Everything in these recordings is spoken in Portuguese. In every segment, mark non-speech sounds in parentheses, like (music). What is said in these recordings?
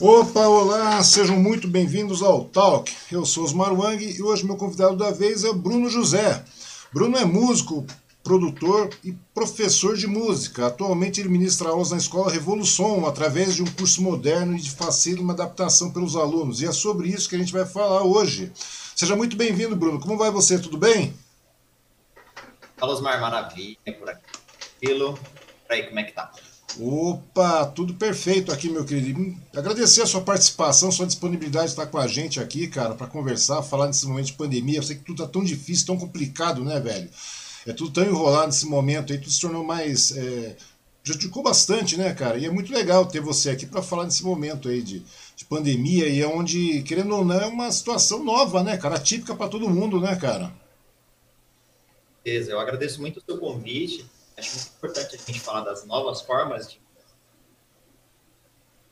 Opa, olá, sejam muito bem-vindos ao Talk. Eu sou Osmar Wang e hoje meu convidado da vez é Bruno José. Bruno é músico, produtor e professor de música. Atualmente ele ministra aulas na Escola Revolução através de um curso moderno e de facílima adaptação pelos alunos. E é sobre isso que a gente vai falar hoje. Seja muito bem-vindo, Bruno. Como vai você? Tudo bem? Fala, Osmar, maravilha por aqui. Pelo, aí, como é que tá? Opa, tudo perfeito aqui, meu querido. Agradecer a sua participação, sua disponibilidade de estar com a gente aqui, cara, para conversar, falar nesse momento de pandemia. Eu sei que tudo tá tão difícil, tão complicado, né, velho? É tudo tão enrolado nesse momento aí, tudo se tornou mais. É, prejudicou bastante, né, cara? E é muito legal ter você aqui para falar nesse momento aí de, de pandemia e é onde, querendo ou não, é uma situação nova, né, cara? Atípica para todo mundo, né, cara? Beleza, eu agradeço muito o seu convite acho muito importante a gente falar das novas formas de.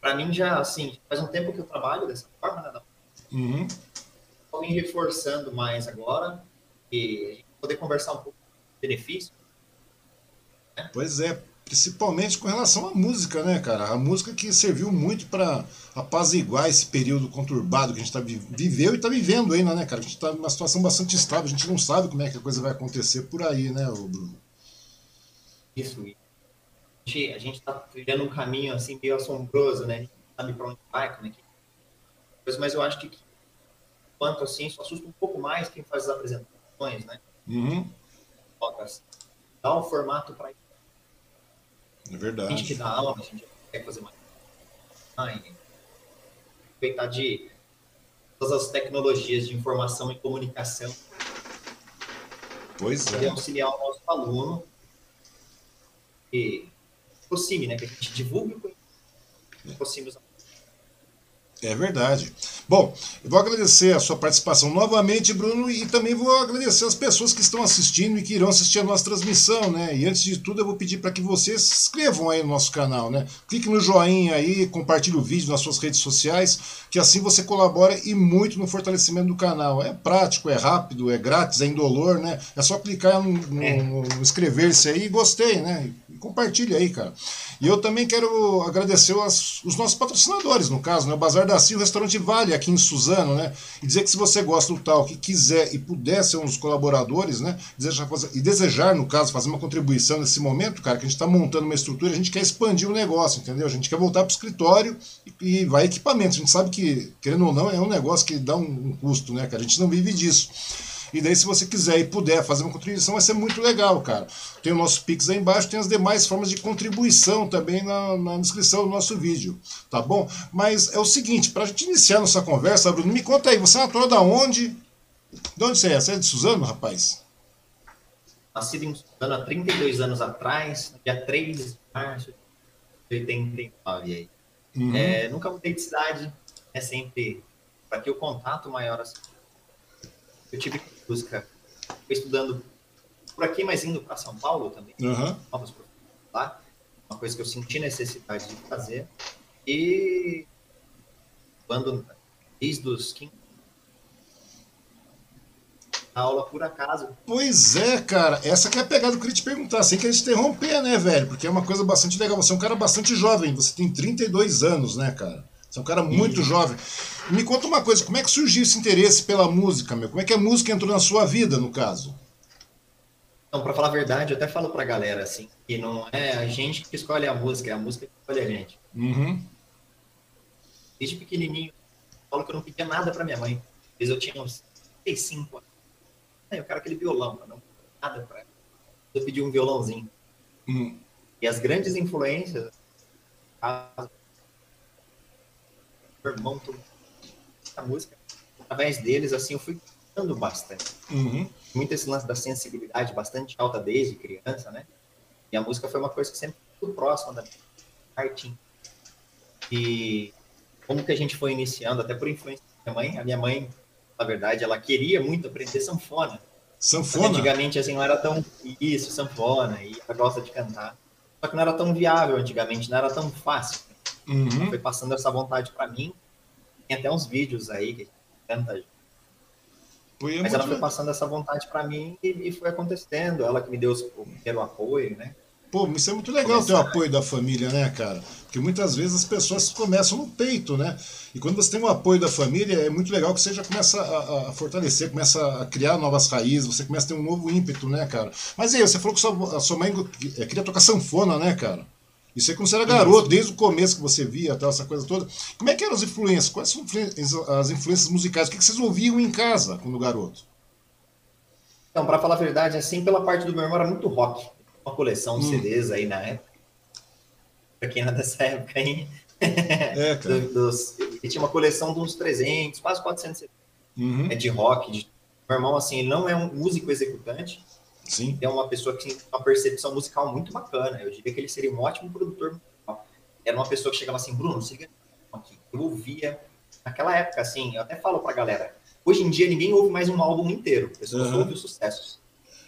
Para mim, já, assim, faz um tempo que eu trabalho dessa forma, né? Uhum. Estou me reforçando mais agora e poder conversar um pouco do benefício. Né? Pois é, principalmente com relação à música, né, cara? A música que serviu muito para apaziguar esse período conturbado que a gente tá, viveu e está vivendo ainda, né, cara? A gente está numa situação bastante estável, a gente não sabe como é que a coisa vai acontecer por aí, né, Bruno? Isso. a gente está trilhando um caminho assim meio assombroso, né? A gente não sabe para onde vai, como é que. Mas eu acho que, quanto assim, isso assusta um pouco mais quem faz as apresentações, né? Uhum. Dá um formato para. É verdade. A gente que dá aula, a gente quer fazer mais. Aproveitar de todas as tecnologias de informação e comunicação. Pois é. auxiliar o nosso aluno que aproxime, né? Que a gente divulgue o conhecimento, aproxime os é verdade. Bom, eu vou agradecer a sua participação novamente, Bruno, e também vou agradecer as pessoas que estão assistindo e que irão assistir a nossa transmissão, né? E antes de tudo, eu vou pedir para que vocês se inscrevam aí no nosso canal, né? Clique no joinha aí, compartilhe o vídeo nas suas redes sociais, que assim você colabora e muito no fortalecimento do canal. É prático, é rápido, é grátis, é indolor, né? É só clicar no, no, é. no inscrever-se aí e gostei, né? Compartilhe aí, cara. E eu também quero agradecer os, os nossos patrocinadores, no caso, né? O Bazar da Cia, o Restaurante Vale, aqui em Suzano, né? E dizer que se você gosta do tal, que quiser e puder ser um dos colaboradores, né? Desejar fazer, e desejar, no caso, fazer uma contribuição nesse momento, cara, que a gente está montando uma estrutura, a gente quer expandir o negócio, entendeu? A gente quer voltar para o escritório e, e vai equipamento. A gente sabe que, querendo ou não, é um negócio que dá um, um custo, né, cara? A gente não vive disso. E daí, se você quiser e puder fazer uma contribuição, vai ser muito legal, cara. Tem o nosso Pix aí embaixo, tem as demais formas de contribuição também na, na descrição do nosso vídeo, tá bom? Mas é o seguinte, para a gente iniciar nossa conversa, Bruno, me conta aí, você é natural da onde? De onde você é? Você é de Suzano, rapaz? Nascido em Suzano há 32 anos atrás, dia 3 de março de 89 aí. Uhum. É, nunca mudei de cidade, é sempre para que o contato maior assim. Eu tive música, estudando por aqui, mas indo para São Paulo também, uhum. novos lá, uma coisa que eu senti necessidade de fazer. E quando, desde os 15 aula por acaso. Pois é, cara. Essa que é a pegada que eu queria te perguntar, sem querer te interromper, né, velho? Porque é uma coisa bastante legal. Você é um cara bastante jovem, você tem 32 anos, né, cara? Você é um cara muito jovem. Me conta uma coisa, como é que surgiu esse interesse pela música, meu? Como é que a música entrou na sua vida, no caso? Então, para falar a verdade, eu até falo pra galera assim, que não é a gente que escolhe a música, é a música que escolhe a gente. Uhum. Desde pequenininho, eu falo que eu não pedia nada para minha mãe. Às vezes eu tinha uns 35 anos. Eu quero aquele violão, não nada para ela. Eu pedi um violãozinho. Uhum. E as grandes influências, a meu irmão, a música, através deles, assim, eu fui gostando bastante. Uhum. Muito esse lance da sensibilidade bastante alta desde criança, né? E a música foi uma coisa que sempre muito próxima da arte. E como que a gente foi iniciando, até por influência da minha mãe, a minha mãe, na verdade, ela queria muito aprender sanfona. Sanfona? Mas antigamente, assim, não era tão... Isso, sanfona, e ela gosta de cantar. Só que não era tão viável antigamente, não era tão fácil. Uhum. Foi passando essa vontade para mim. Tem até uns vídeos aí que. Foi Mas ela foi passando essa vontade para mim e, e, foi acontecendo. Ela que me deu o primeiro apoio, né? Pô, isso é muito legal ter o apoio da família, né, cara? Porque muitas vezes as pessoas começam no peito, né? E quando você tem o apoio da família, é muito legal que você já começa a, a, fortalecer, começa a criar novas raízes, você começa a ter um novo ímpeto, né, cara? Mas aí, você falou que sua, a sua mãe é, queria tocar sanfona, né, cara? Isso é quando você era garoto, desde o começo que você via tal, essa coisa toda. Como é que eram as influências? Quais são as influências musicais? O que vocês ouviam em casa quando garoto? Então, para falar a verdade, assim, pela parte do meu irmão era muito rock. Uma coleção de hum. CDs aí na época. Pra quem era dessa época aí. É, (laughs) cara. dos, ele tinha uma coleção de uns 300, quase 400 CDs. Uhum. É de rock. De... Meu irmão, assim, ele não é um músico executante. Sim. É uma pessoa que tem uma percepção musical muito bacana. Eu diria que ele seria um ótimo produtor musical. Era uma pessoa que chegava assim, Bruno, siga aqui. Eu ouvia naquela época, assim, eu até falo pra galera, Hoje em dia ninguém ouve mais um álbum inteiro, as pessoas uhum. ouvem os sucessos.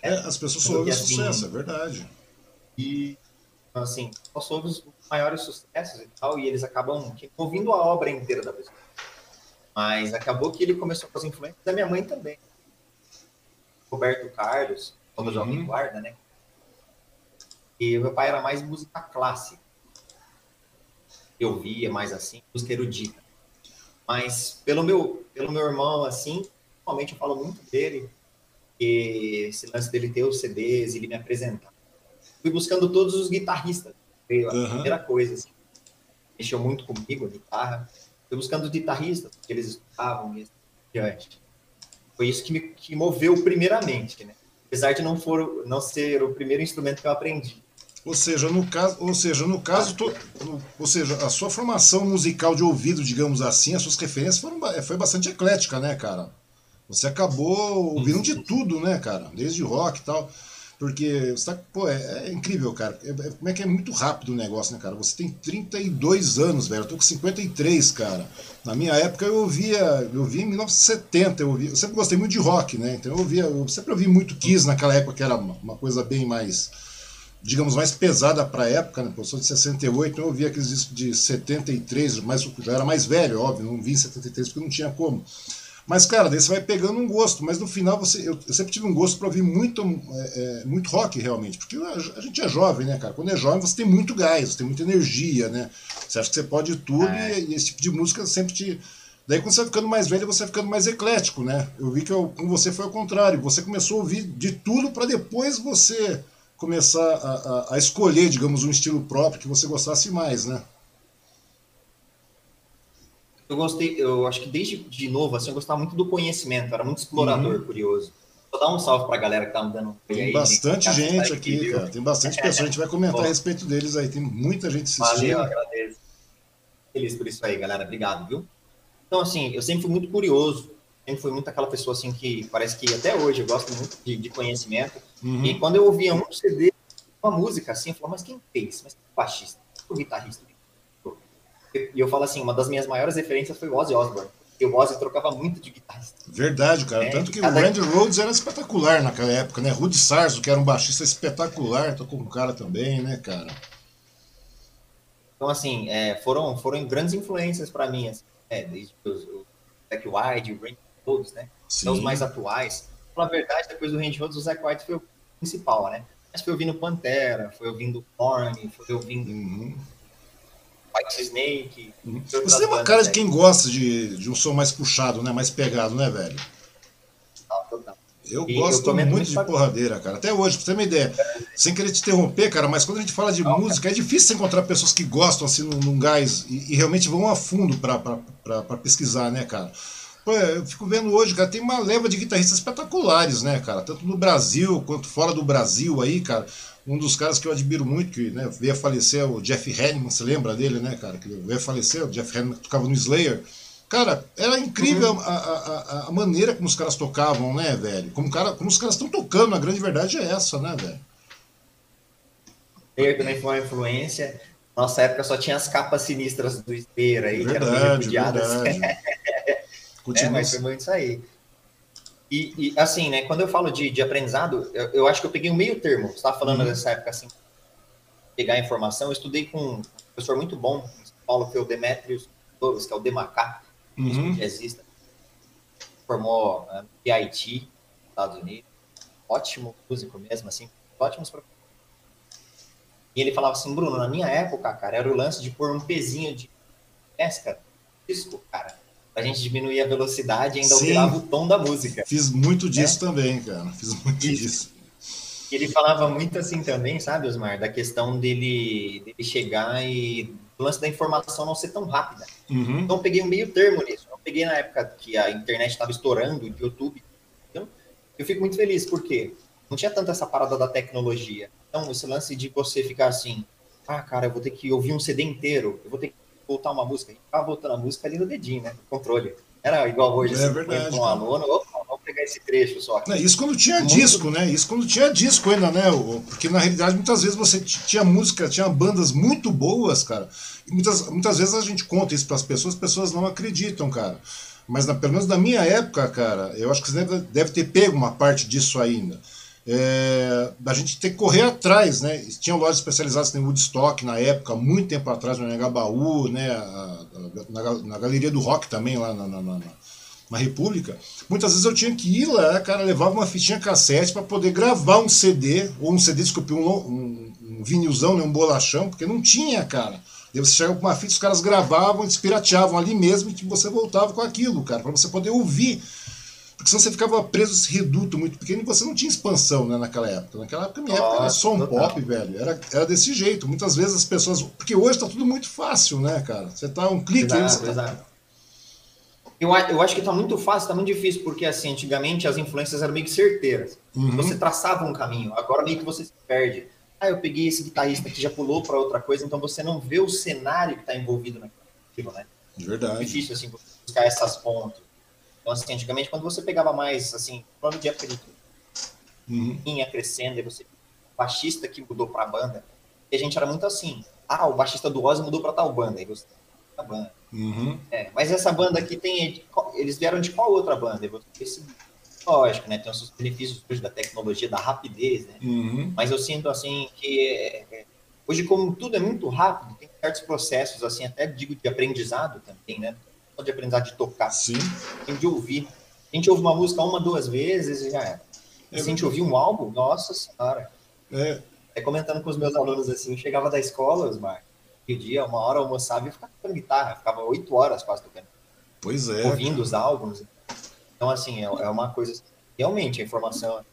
É, as pessoas só ouvem o assim, sucesso, é verdade. E assim, só só ouvem os maiores sucessos e tal, e eles acabam ouvindo a obra inteira da pessoa. Mas acabou que ele começou com as influências da minha mãe também. Roberto Carlos, como uhum. Jovem Guarda, né? E meu pai era mais música clássica. Eu via mais assim, música erudita. Mas pelo meu, pelo meu irmão, assim, normalmente eu falo muito dele, que esse lance dele ter os CDs, ele me apresentar. Fui buscando todos os guitarristas, veio a uhum. primeira coisa, assim. Mexeu muito comigo, a guitarra. Fui buscando os guitarristas, porque eles escutavam e assim diante. Foi isso que me que moveu primeiramente, né? Apesar de não, for, não ser o primeiro instrumento que eu aprendi. Ou seja, no caso, ou seja, no caso, ou seja, a sua formação musical de ouvido, digamos assim, as suas referências foram, foi bastante eclética, né, cara? Você acabou ouvindo de tudo, né, cara? Desde rock e tal. Porque você tá, pô, é, é incrível, cara. É, é, como é que é muito rápido o negócio, né, cara? Você tem 32 anos, velho. Eu tô com 53, cara. Na minha época eu ouvia, eu ouvia em 1970, eu, ouvia, eu sempre gostei muito de rock, né? Então eu ouvia, eu sempre ouvi muito Kiss naquela época, que era uma, uma coisa bem mais digamos, mais pesada para a época, né? Eu sou de 68, eu ouvi aqueles discos de 73, mas já era mais velho, óbvio, não vi em 73 porque não tinha como. Mas, cara, daí você vai pegando um gosto, mas no final você. Eu, eu sempre tive um gosto para ouvir muito, é, é, muito rock, realmente, porque a, a, gente é jovem, né, cara? Quando é jovem você tem muito gás, você tem muita energia, né? Você acha que você pode tudo é. e, e, esse tipo de música sempre te. Daí quando você vai ficando mais velho, você vai ficando mais eclético, né? Eu vi que eu, com você foi ao contrário, você começou a ouvir de tudo para depois você começar a, a, a, escolher, digamos, um estilo próprio que você gostasse mais, né? Eu gostei, eu acho que desde de novo, assim, eu gostava muito do conhecimento, era muito explorador, uhum. curioso. Vou dar um salve pra galera que tá me dando Tem aí, bastante gente, aqui, aqui cara. Tem bastante pessoas, a gente vai comentar a respeito deles aí, tem muita gente assistindo. Valeu, agradeço. Feliz por isso aí, galera. Obrigado, viu? Então, assim, eu sempre fui muito curioso, sempre fui muito aquela pessoa assim que parece que até hoje eu gosto muito de, de conhecimento. Uhum. E quando eu ouvia um CD, uma música assim, eu falava, mas quem fez? Mas quem é baixista? O guitarrista? E eu falo assim, uma das minhas maiores referências foi o Ozzy Osbourne. Porque o Ozzy trocava muito de guitarrista. Verdade, cara. É, Tanto que cada... o Randy Rhodes era espetacular naquela época, né? Rudy Sarzo, que era um baixista espetacular, tocou com o cara também, né, cara? Então, assim, é, foram, foram grandes influências para mim, assim, é, desde os, o Zack White, o Randy todos, né? Sim. São os mais atuais. Na verdade, depois do Range Rhodes, o Zack White foi o principal, né? Mas foi ouvindo Pantera, foi ouvindo Korn, foi ouvindo uhum. White Snake. Você tem uma cara de quem gosta de, de um som mais puxado, né? Mais pegado, né, velho? Eu e gosto eu muito de porradeira, cara. Até hoje, pra você ter uma ideia. Sem querer te interromper, cara, mas quando a gente fala de Não, música, cara. é difícil encontrar pessoas que gostam assim num, num gás e, e, realmente vão a fundo pra, pra, pra, pra pesquisar, né, cara? Pô, eu fico vendo hoje, cara, tem uma leva de guitarristas espetaculares, né, cara? Tanto no Brasil quanto fora do Brasil aí, cara. Um dos caras que eu admiro muito, que né, veio a falecer, é o Jeff Hanneman, você lembra dele, né, cara? Que veio a falecer, o Jeff Hanneman que tocava no Slayer. Cara, era incrível uhum. a, a, a, maneira como os caras tocavam, né, velho? Como, cara, como os caras estão tocando, a grande verdade é essa, né, velho? Slayer também foi uma influência. Nossa época só tinha as capas sinistras do Slayer aí, verdade, que eram repudiadas. Continua. (laughs) É, mas foi muito isso aí. E, e, assim, né, quando eu falo de, de aprendizado, eu, eu, acho que eu peguei um meio termo. Você estava falando uhum. dessa época, assim, pegar informação. Eu estudei com um professor muito bom em São Paulo, que foi o Demetrius Torres, que é o Demacá, uhum. jazzista. Formou uh, no PIT, Estados Unidos. Ótimo músico mesmo, assim, ótimos professores. E ele falava assim, Bruno, na minha época, cara, era o lance de pôr um pezinho de pesca, disco, cara, pra gente diminuir a velocidade e ainda Sim. alterava o tom da música. Fiz muito disso é? também, cara. Fiz muito Isso. disso. Ele falava muito assim também, sabe, Osmar, da questão dele, dele chegar e o lance da informação não ser tão rápida. Uhum. Então eu peguei um meio termo nisso. Eu peguei na época que a internet estava estourando, o YouTube. Então, eu fico muito feliz, porque não tinha tanto essa parada da tecnologia. Então, esse lance de você ficar assim, ah, cara, eu vou ter que ouvir um CD inteiro, eu vou ter que voltar uma música. E ficava voltando a música ali no dedinho, né? No controle. Era igual hoje, é assim, verdade, um aluno, opa, vamos pegar esse trecho só. Isso quando tinha Muito... disco, né? Isso quando tinha disco ainda, né? Porque na realidade muitas vezes você tinha música, tinha bandas muito boas, cara. E muitas, muitas vezes a gente conta isso para as pessoas, as pessoas não acreditam, cara. Mas na, pelo menos na minha época, cara, eu acho que você deve, deve ter pego uma parte disso ainda é, a gente tem que correr atrás, né? Tinha lojas especializadas em Woodstock na época, muito tempo atrás, no Negabaú, né? na, na, Galeria do Rock também, lá na, na, na, na, República. Muitas vezes eu tinha que ir lá, cara, levava uma fitinha cassete para poder gravar um CD, ou um CD, desculpe, um, um, um vinilzão, né? um bolachão, porque não tinha, cara. E você chegava com uma fita, os caras gravavam, eles pirateavam ali mesmo e você voltava com aquilo, cara, para você poder ouvir porque senão você ficava preso esse reduto muito pequeno e você não tinha expansão né, naquela época. Naquela época, minha época era só um pop, velho. Era, era desse jeito. Muitas vezes as pessoas. Porque hoje tá tudo muito fácil, né, cara? Você tá um clique exato, aí, você exato. Tá... Eu, eu acho que tá muito fácil, tá muito difícil, porque assim, antigamente as influências eram meio que certeiras. Uhum. Você traçava um caminho, agora meio que você se perde. Ah, eu peguei esse guitarrista que já pulou para outra coisa, então você não vê o cenário que está envolvido naquilo, né? Verdade. É difícil assim buscar essas pontas. Então, assim, antigamente, quando você pegava mais, assim, plano de época de uhum. vinha crescendo, e você baixista que mudou para a banda, e a gente era muito assim, ah, o baixista do Ozzy mudou para tal banda, e você a banda. Uhum. É, mas essa banda aqui tem, eles vieram de qual outra banda? E você lógico, né, tem os seus benefícios hoje da tecnologia, da rapidez, né, uhum. mas eu sinto, assim, que é, é, hoje, como tudo é muito rápido, tem certos processos, assim, até digo de aprendizado também, né, de aprendizado de tocar. Sim. Tem de ouvir. A gente ouve uma música uma, duas vezes e já é. é. Se a gente ouvir um álbum, nossa senhora. É. é. comentando com os meus alunos assim, chegava da escola, Osmar, que dia, uma hora almoçava e ficava tocando guitarra, ficava oito horas quase tocando. Pois é. Ouvindo cara. os álbuns. Então, assim, é, é uma coisa. Realmente, a informação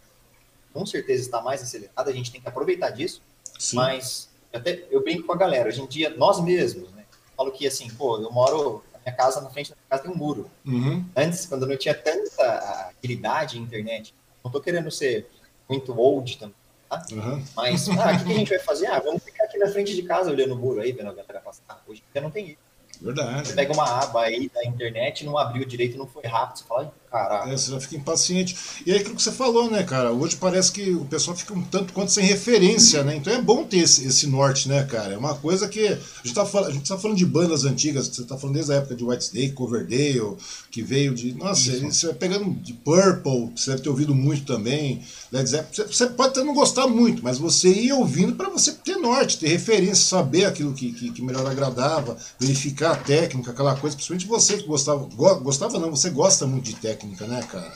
com certeza está mais acelerada, a gente tem que aproveitar disso, Sim. mas até eu brinco com a galera, hoje em dia, nós mesmos, né? Falo que assim, pô, eu moro minha casa, na frente da minha casa tem um muro. Uhum. Antes, quando não tinha tanta agilidade em internet, não tô querendo ser muito old também, tá? Uhum. Mas, ah, o que, que, a gente vai fazer? Ah, vamos ficar aqui na frente de casa olhando o muro aí, vendo a galera passar. Hoje já não tem isso. Verdade. Você pega uma aba aí da internet, não abriu direito, não foi rápido, você fala, caralho. É, você já fica impaciente. E é aquilo que você falou, né, cara? Hoje parece que o pessoal fica um tanto quanto sem referência, né? Então é bom ter esse, esse norte, né, cara? É uma coisa que. A gente, tá, a gente tá falando de bandas antigas, você tá falando desde a época de White Snake, Coverdale, que veio de. Nossa, Isso. você vai pegando de Purple, você deve ter ouvido muito também. Led Zeppelin. Você pode até não gostar muito, mas você ia ouvindo para você ter norte, ter referência, saber aquilo que, que, que, melhor agradava, verificar a técnica, aquela coisa. Principalmente você que gostava. Gostava não, você gosta muito de técnica, né, cara?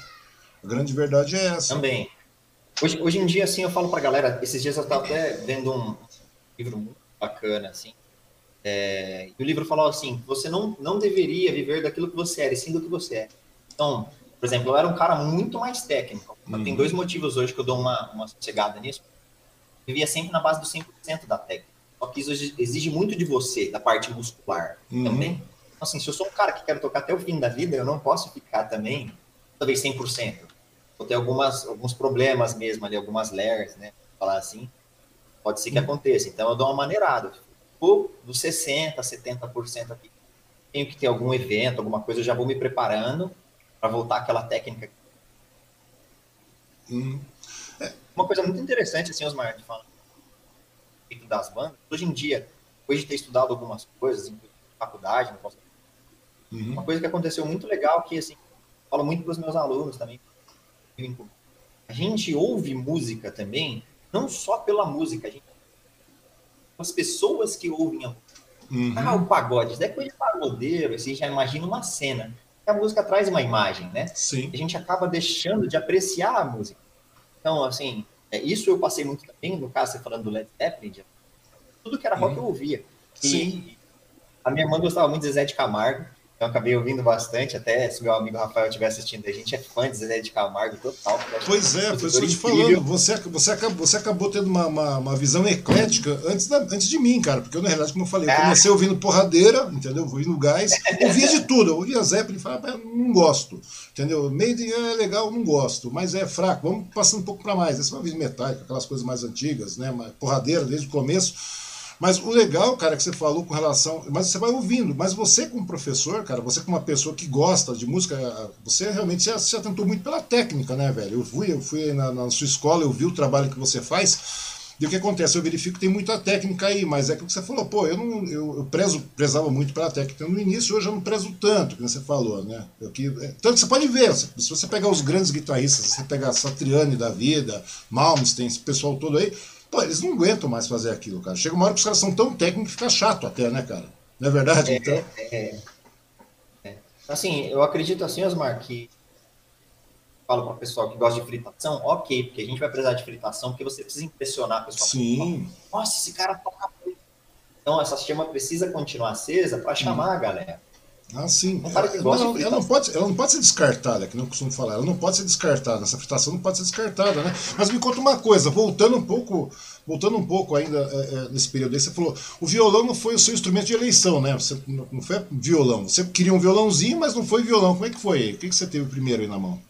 A grande verdade é essa. Também. Hoje, hoje em dia, assim, eu falo pra galera, esses dias eu estava até vendo um livro muito bacana, assim, é, e o livro falou assim, você não, não deveria viver daquilo que você era, e sim do que você é. Então, por exemplo, eu era um cara muito mais técnico. Uhum. Tem dois motivos hoje que eu dou uma, uma sossegada nisso. Eu vivia sempre na base do 100% da técnica. Só que isso exige muito de você, da parte muscular uhum. também. Assim, se eu sou um cara que quero tocar até o fim da vida, eu não posso ficar também, talvez 100%. Vou ter algumas, alguns problemas mesmo ali, algumas layers, né? Falar assim, pode ser que uhum. aconteça. Então, eu dou uma maneirada. Ou dos 60%, 70% aqui. Tenho que ter algum evento, alguma coisa, eu já vou me preparando para voltar àquela técnica. Hum. É. Uma coisa muito interessante, assim, Osmar, de falar das bandas, hoje em dia, depois de ter estudado algumas coisas, em faculdade, não posso... uhum. uma coisa que aconteceu muito legal, que, assim, falo muito para os meus alunos também, a gente ouve música também, não só pela música, a gente as pessoas que ouvem a uhum. Ah, o pagode, é coisa de pagodeiro, você já imagina uma cena a música traz uma imagem, né? Sim. A gente acaba deixando de apreciar a música. Então, assim, é, isso eu passei muito também, no caso, você falando do Led Zeppelin, tudo que era rock uhum. eu ouvia. E Sim. a minha irmã gostava muito de Zé de Camargo, eu acabei ouvindo bastante, até se meu amigo Rafael estiver assistindo, a gente é fã de Zé de Camargo total. Pois é, foi isso que eu te falando. Você, você, acabou, você acabou tendo uma, uma, uma, visão eclética antes, da, antes de mim, cara. Porque eu, na realidade, como eu falei, eu ah. comecei ouvindo porradeira, entendeu? Ouvindo gás, ouvia de tudo. Eu ouvia Zeppelin e falava, não gosto. Entendeu? Maiden é legal, não gosto, mas é fraco. Vamos passando um pouco para mais. Essa é uma vez metálica, aquelas coisas mais antigas, né? Porradeira desde o começo. Mas o legal, cara, que você falou com relação. Mas você vai ouvindo. Mas você, como professor, cara, você, como uma pessoa que gosta de música, você realmente se, atentou muito pela técnica, né, velho? Eu fui, eu fui na, na, sua escola, eu vi o trabalho que você faz. E o que acontece? Eu verifico que tem muita técnica aí, mas é que você falou, pô, eu não eu, eu prezo, prezava muito pela técnica no início, hoje eu não prezo tanto, que você falou, né? Eu, que, é, tanto que você pode ver, se, se você pegar os grandes guitarristas, se você pegar Satriani da vida, Malmsteen, esse pessoal todo aí, Pô, eles não aguentam mais fazer aquilo, cara. Chega uma hora que os caras são tão técnicos que fica chato até, né, cara? Não é verdade? É, então... É, é. Assim, eu acredito assim, Osmar, que falo para o pessoal que gosta de fritação, ok, porque a gente vai precisar de fritação, porque você precisa impressionar a pessoa. Sim. Nossa, esse cara toca muito. Então, essa chama precisa continuar acesa para chamar a galera. Ah, sim. ela, não, ela, não pode, ela não pode ser descartada, que não costumo falar. Ela não pode ser descartada. Essa fritação não pode ser descartada, né? Mas me conta uma coisa, voltando um pouco, voltando um pouco ainda é, é, nesse período aí, você falou, o violão não foi o seu instrumento de eleição, né? Você não foi violão. Você queria um violãozinho, mas não foi violão. Como é que foi? O que, que você teve primeiro aí na mão?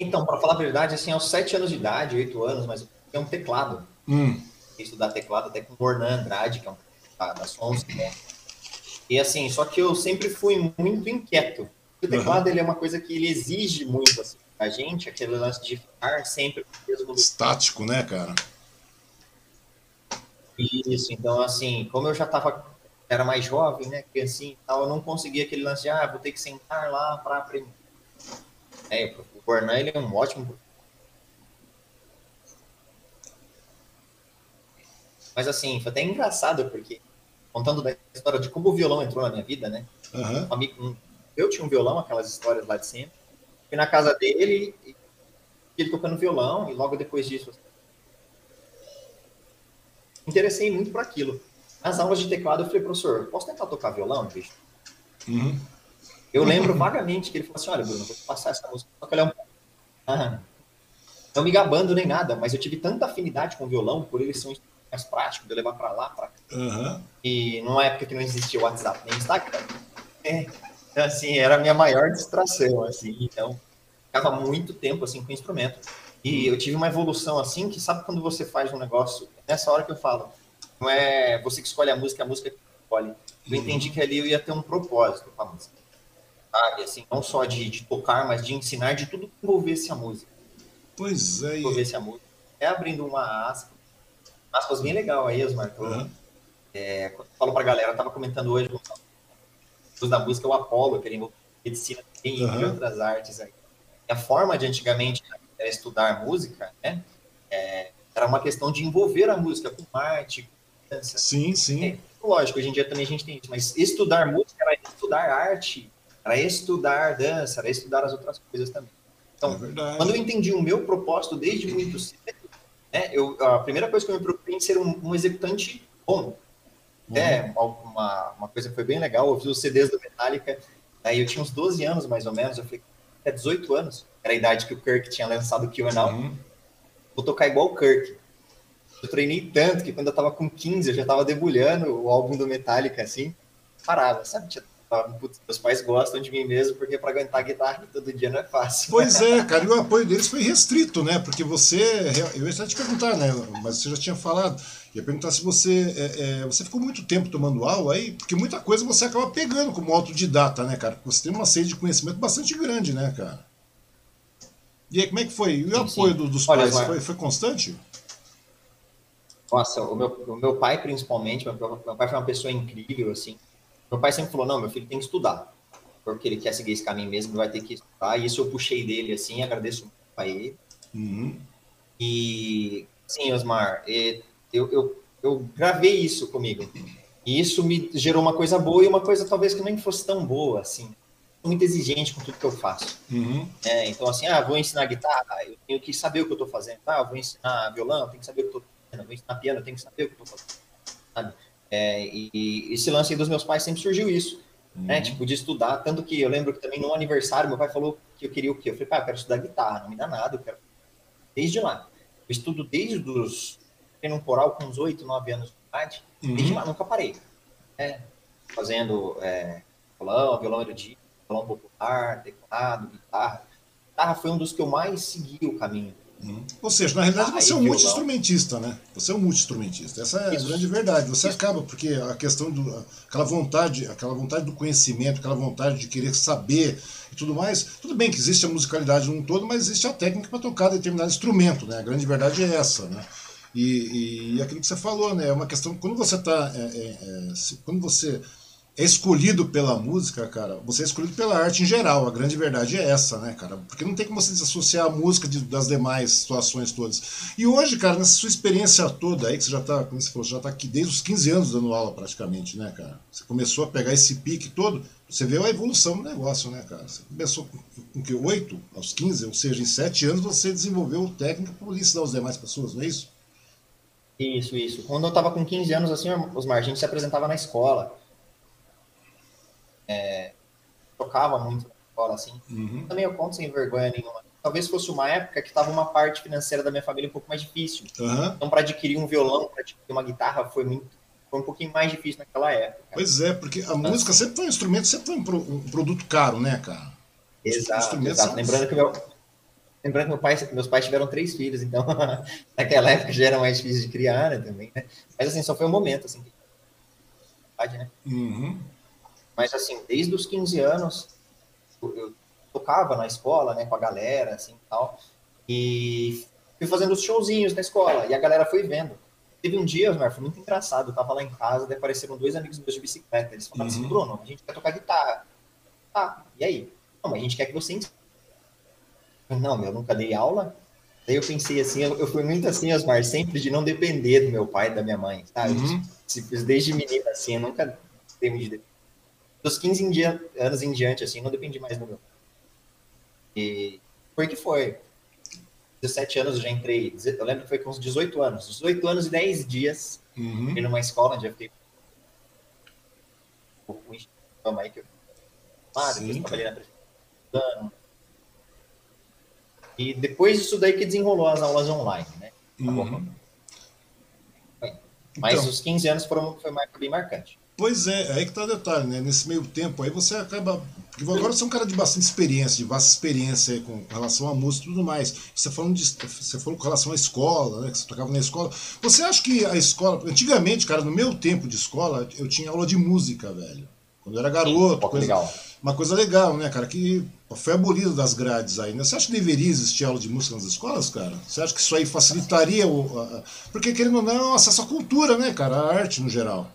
Então, para falar a verdade, assim, aos sete anos de idade, oito anos, mas é um teclado. Hum. Estudar teclado até com o Ornan Andrade, que é um da Sons, né? E assim, só que eu sempre fui muito inquieto. O teclado uhum. ele é uma coisa que ele exige muito assim, a gente, aquele lance de ficar sempre mesmo estático, né, cara? Isso, então assim, como eu já tava era mais jovem, né, que assim, tal, eu não conseguia aquele lance de ah, vou ter que sentar lá para aprender. É, o Bornan ele é um ótimo Mas assim, foi até engraçado porque contando da história de como o violão entrou na minha vida, né? Uhum. Um amigo, eu tinha um violão, aquelas histórias lá de sempre. Fui na casa dele, ele tocando violão, e logo depois disso. Interessei muito por aquilo. Nas aulas de teclado, eu falei, professor, posso tentar tocar violão, bicho? Uhum. Eu lembro vagamente que ele falou assim: olha, Bruno, vou passar essa música, só que ela é um. Ah, não me gabando nem nada, mas eu tive tanta afinidade com o violão, por ele ser um mais prático de levar para lá, para cá. Uhum. E numa época que não existia o WhatsApp nem Instagram, é, então, assim, era a minha maior distração, assim, então ficava muito tempo, assim, com o instrumento. E eu tive uma evolução, assim, que sabe quando você faz um negócio, nessa hora que eu falo, não é você que escolhe a música, é a música que escolhe. Eu uhum. entendi que ali eu ia ter um propósito com a música. Sabe, assim, não só de, de tocar, mas de ensinar de tudo que envolvesse a música. Pois é. Envolvesse a música. É abrindo uma aspa aspas bem legal aí, Osmar. Uhum. É, falo pra galera, tava comentando hoje com da música o Apolo, que ele medicina e uhum. outras artes aí. A forma de antigamente era estudar música, né? É, era uma questão de envolver a música com arte, com dança. Sim, sim. É, lógico, hoje em dia também a gente tem isso, mas estudar música era estudar arte, era estudar dança, era estudar as outras coisas também. Então, é quando eu entendi o meu propósito desde muito cedo, né, eu, a primeira coisa que eu me preocupei em ser um, um executante bom. Uhum. É, uma, uma coisa que foi bem legal, eu vi os CDs do Metallica, aí eu tinha uns 12 anos mais ou menos, eu falei, é 18 anos, era a idade que o Kirk tinha lançado o Kill uhum. vou tocar igual o Kirk. Eu treinei tanto que quando eu tava com 15, eu já tava debulhando o álbum do Metallica, assim, parava, sabe? Tinha Putz, meus pais gostam de mim mesmo, porque para aguentar guitarra todo dia não é fácil. Pois é, (laughs) cara, e o apoio deles foi restrito, né? Porque você. Eu ia te perguntar, né? Mas você já tinha falado. Ia perguntar se você. É, é, você ficou muito tempo tomando aula aí, porque muita coisa você acaba pegando como autodidata, né, cara? Porque você tem uma sede de conhecimento bastante grande, né, cara? E aí, como é que foi? E o sim, apoio sim. dos Olha, pais foi, foi constante? Nossa, o meu, o meu pai, principalmente, meu, meu pai foi uma pessoa incrível, assim meu pai sempre falou: não, meu filho tem que estudar, porque ele quer seguir esse caminho mesmo, vai ter que estudar. E isso eu puxei dele assim, agradeço muito a ele. Uhum. E sim, Osmar, eu, eu, eu gravei isso comigo. E isso me gerou uma coisa boa e uma coisa talvez que nem fosse tão boa, assim. Muito exigente com tudo que eu faço. Uhum. É, então, assim, ah, vou ensinar guitarra, eu tenho que saber o que eu estou fazendo. Ah, vou ensinar violão, tenho que saber o que eu estou Eu vou ensinar piano, eu tenho que saber o que eu tô fazendo. Sabe? É, e, e, esse lance dos meus pais sempre surgiu isso. Né? Uhum. Né? Tipo, de estudar. Tanto que eu lembro que também no aniversário meu pai falou que eu queria o quê? Eu falei, pai, eu quero estudar guitarra, não me dá nada, eu quero. Desde lá. Eu estudo desde os. Tenho um coral com uns 8, 9 anos de idade. Uhum. Desde lá, nunca parei. É, fazendo é, violão, violão erudito, violão popular, teclado, guitarra. Guitarra foi um dos que eu mais segui o caminho. Uhum. Ou seja, na realidade ah, você é um multi-instrumentista, né? Você é um multi-instrumentista. Essa é Isso. a grande verdade. Você Isso. acaba, porque a questão do. aquela vontade, aquela vontade do conhecimento, aquela vontade de querer saber e tudo mais. Tudo bem que existe a musicalidade num todo, mas existe a técnica para tocar determinado instrumento, né? A grande verdade é essa, né? E, e aquilo que você falou, né? É uma questão. Quando você está. É, é, é, quando você escolhido pela música, cara, você é escolhido pela arte em geral. A grande verdade é essa, né, cara? Porque não tem como você desassociar a música de, das demais situações todas. E hoje, cara, nessa sua experiência toda aí, que você já tá, como você falou, já tá aqui desde os 15 anos dando aula praticamente, né, cara? Você começou a pegar esse pique todo, você vê a evolução do negócio, né, cara? Você começou com, com que 8 aos 15, ou seja, em 7 anos você desenvolveu técnica para ensinar as demais pessoas, não é isso? Isso, isso. Quando eu tava com 15 anos, assim, os margens se apresentava na escola é, tocava muito na escola, assim. Uhum. Também eu conto sem vergonha nenhuma. Talvez fosse uma época que estava uma parte financeira da minha família um pouco mais difícil. Uhum. Então, para adquirir um violão, para adquirir uma guitarra, foi muito foi um pouquinho mais difícil naquela época. Pois é, porque a música sempre foi um instrumento, sempre foi um, pro, um produto caro, né, cara? Exato, exato. São... Lembrando que meu, lembrando que meu pai, meus pais tiveram três filhos, então (laughs) naquela época já era mais difícil de criar, né, também, né? Mas assim, só foi um momento, assim, né? Uhum. Mas, assim, desde os 15 anos, eu tocava na escola, né, com a galera, assim, tal. E fui fazendo os showzinhos na escola. E a galera foi vendo. Teve um dia, Osmar, foi muito engraçado. Eu tava lá em casa, daí apareceram dois amigos meus de bicicleta. Eles falaram assim, uhum. assim, Bruno, a gente quer tocar guitarra. Tá, e aí? Não, mas a gente quer que você ensine. Não, meu, eu nunca dei aula. Daí eu pensei assim, eu, eu fui muito assim, Osmar, sempre de não depender do meu pai da minha mãe, sabe? Uhum. Desde menina, assim, eu nunca teve de depender dos 15 em dia, anos em diante, assim, não dependi mais do meu. E foi que foi. 17 anos eu já entrei, eu lembro que foi com uns 18 anos. 18 anos e 10 dias, uhum. entrei numa escola onde eu fiquei o instituto aí que eu ah, depois Sim, trabalhei na prefeitura. E depois disso daí que desenrolou as aulas online, né? Tá uhum. Mas então, os 15 anos foram, foi bem marcante. Pois é, aí que tá o detalhe, né? Nesse meio tempo aí você acaba. Porque agora você é um cara de bastante experiência, de vasta experiência com relação à música e tudo mais. Você falando de. Você falou com relação à escola, né? Que você tocava na escola. Você acha que a escola. Antigamente, cara, no meu tempo de escola, eu tinha aula de música, velho. Quando eu era garoto. Sim, coisa, legal. Uma coisa legal, né, cara? Que foi abolido das grades aí, né? Você acha que deveria existir aula de música nas escolas, cara? Você acha que isso aí facilitaria o. A, porque querendo ou não, acesso à cultura, né, cara? A arte no geral.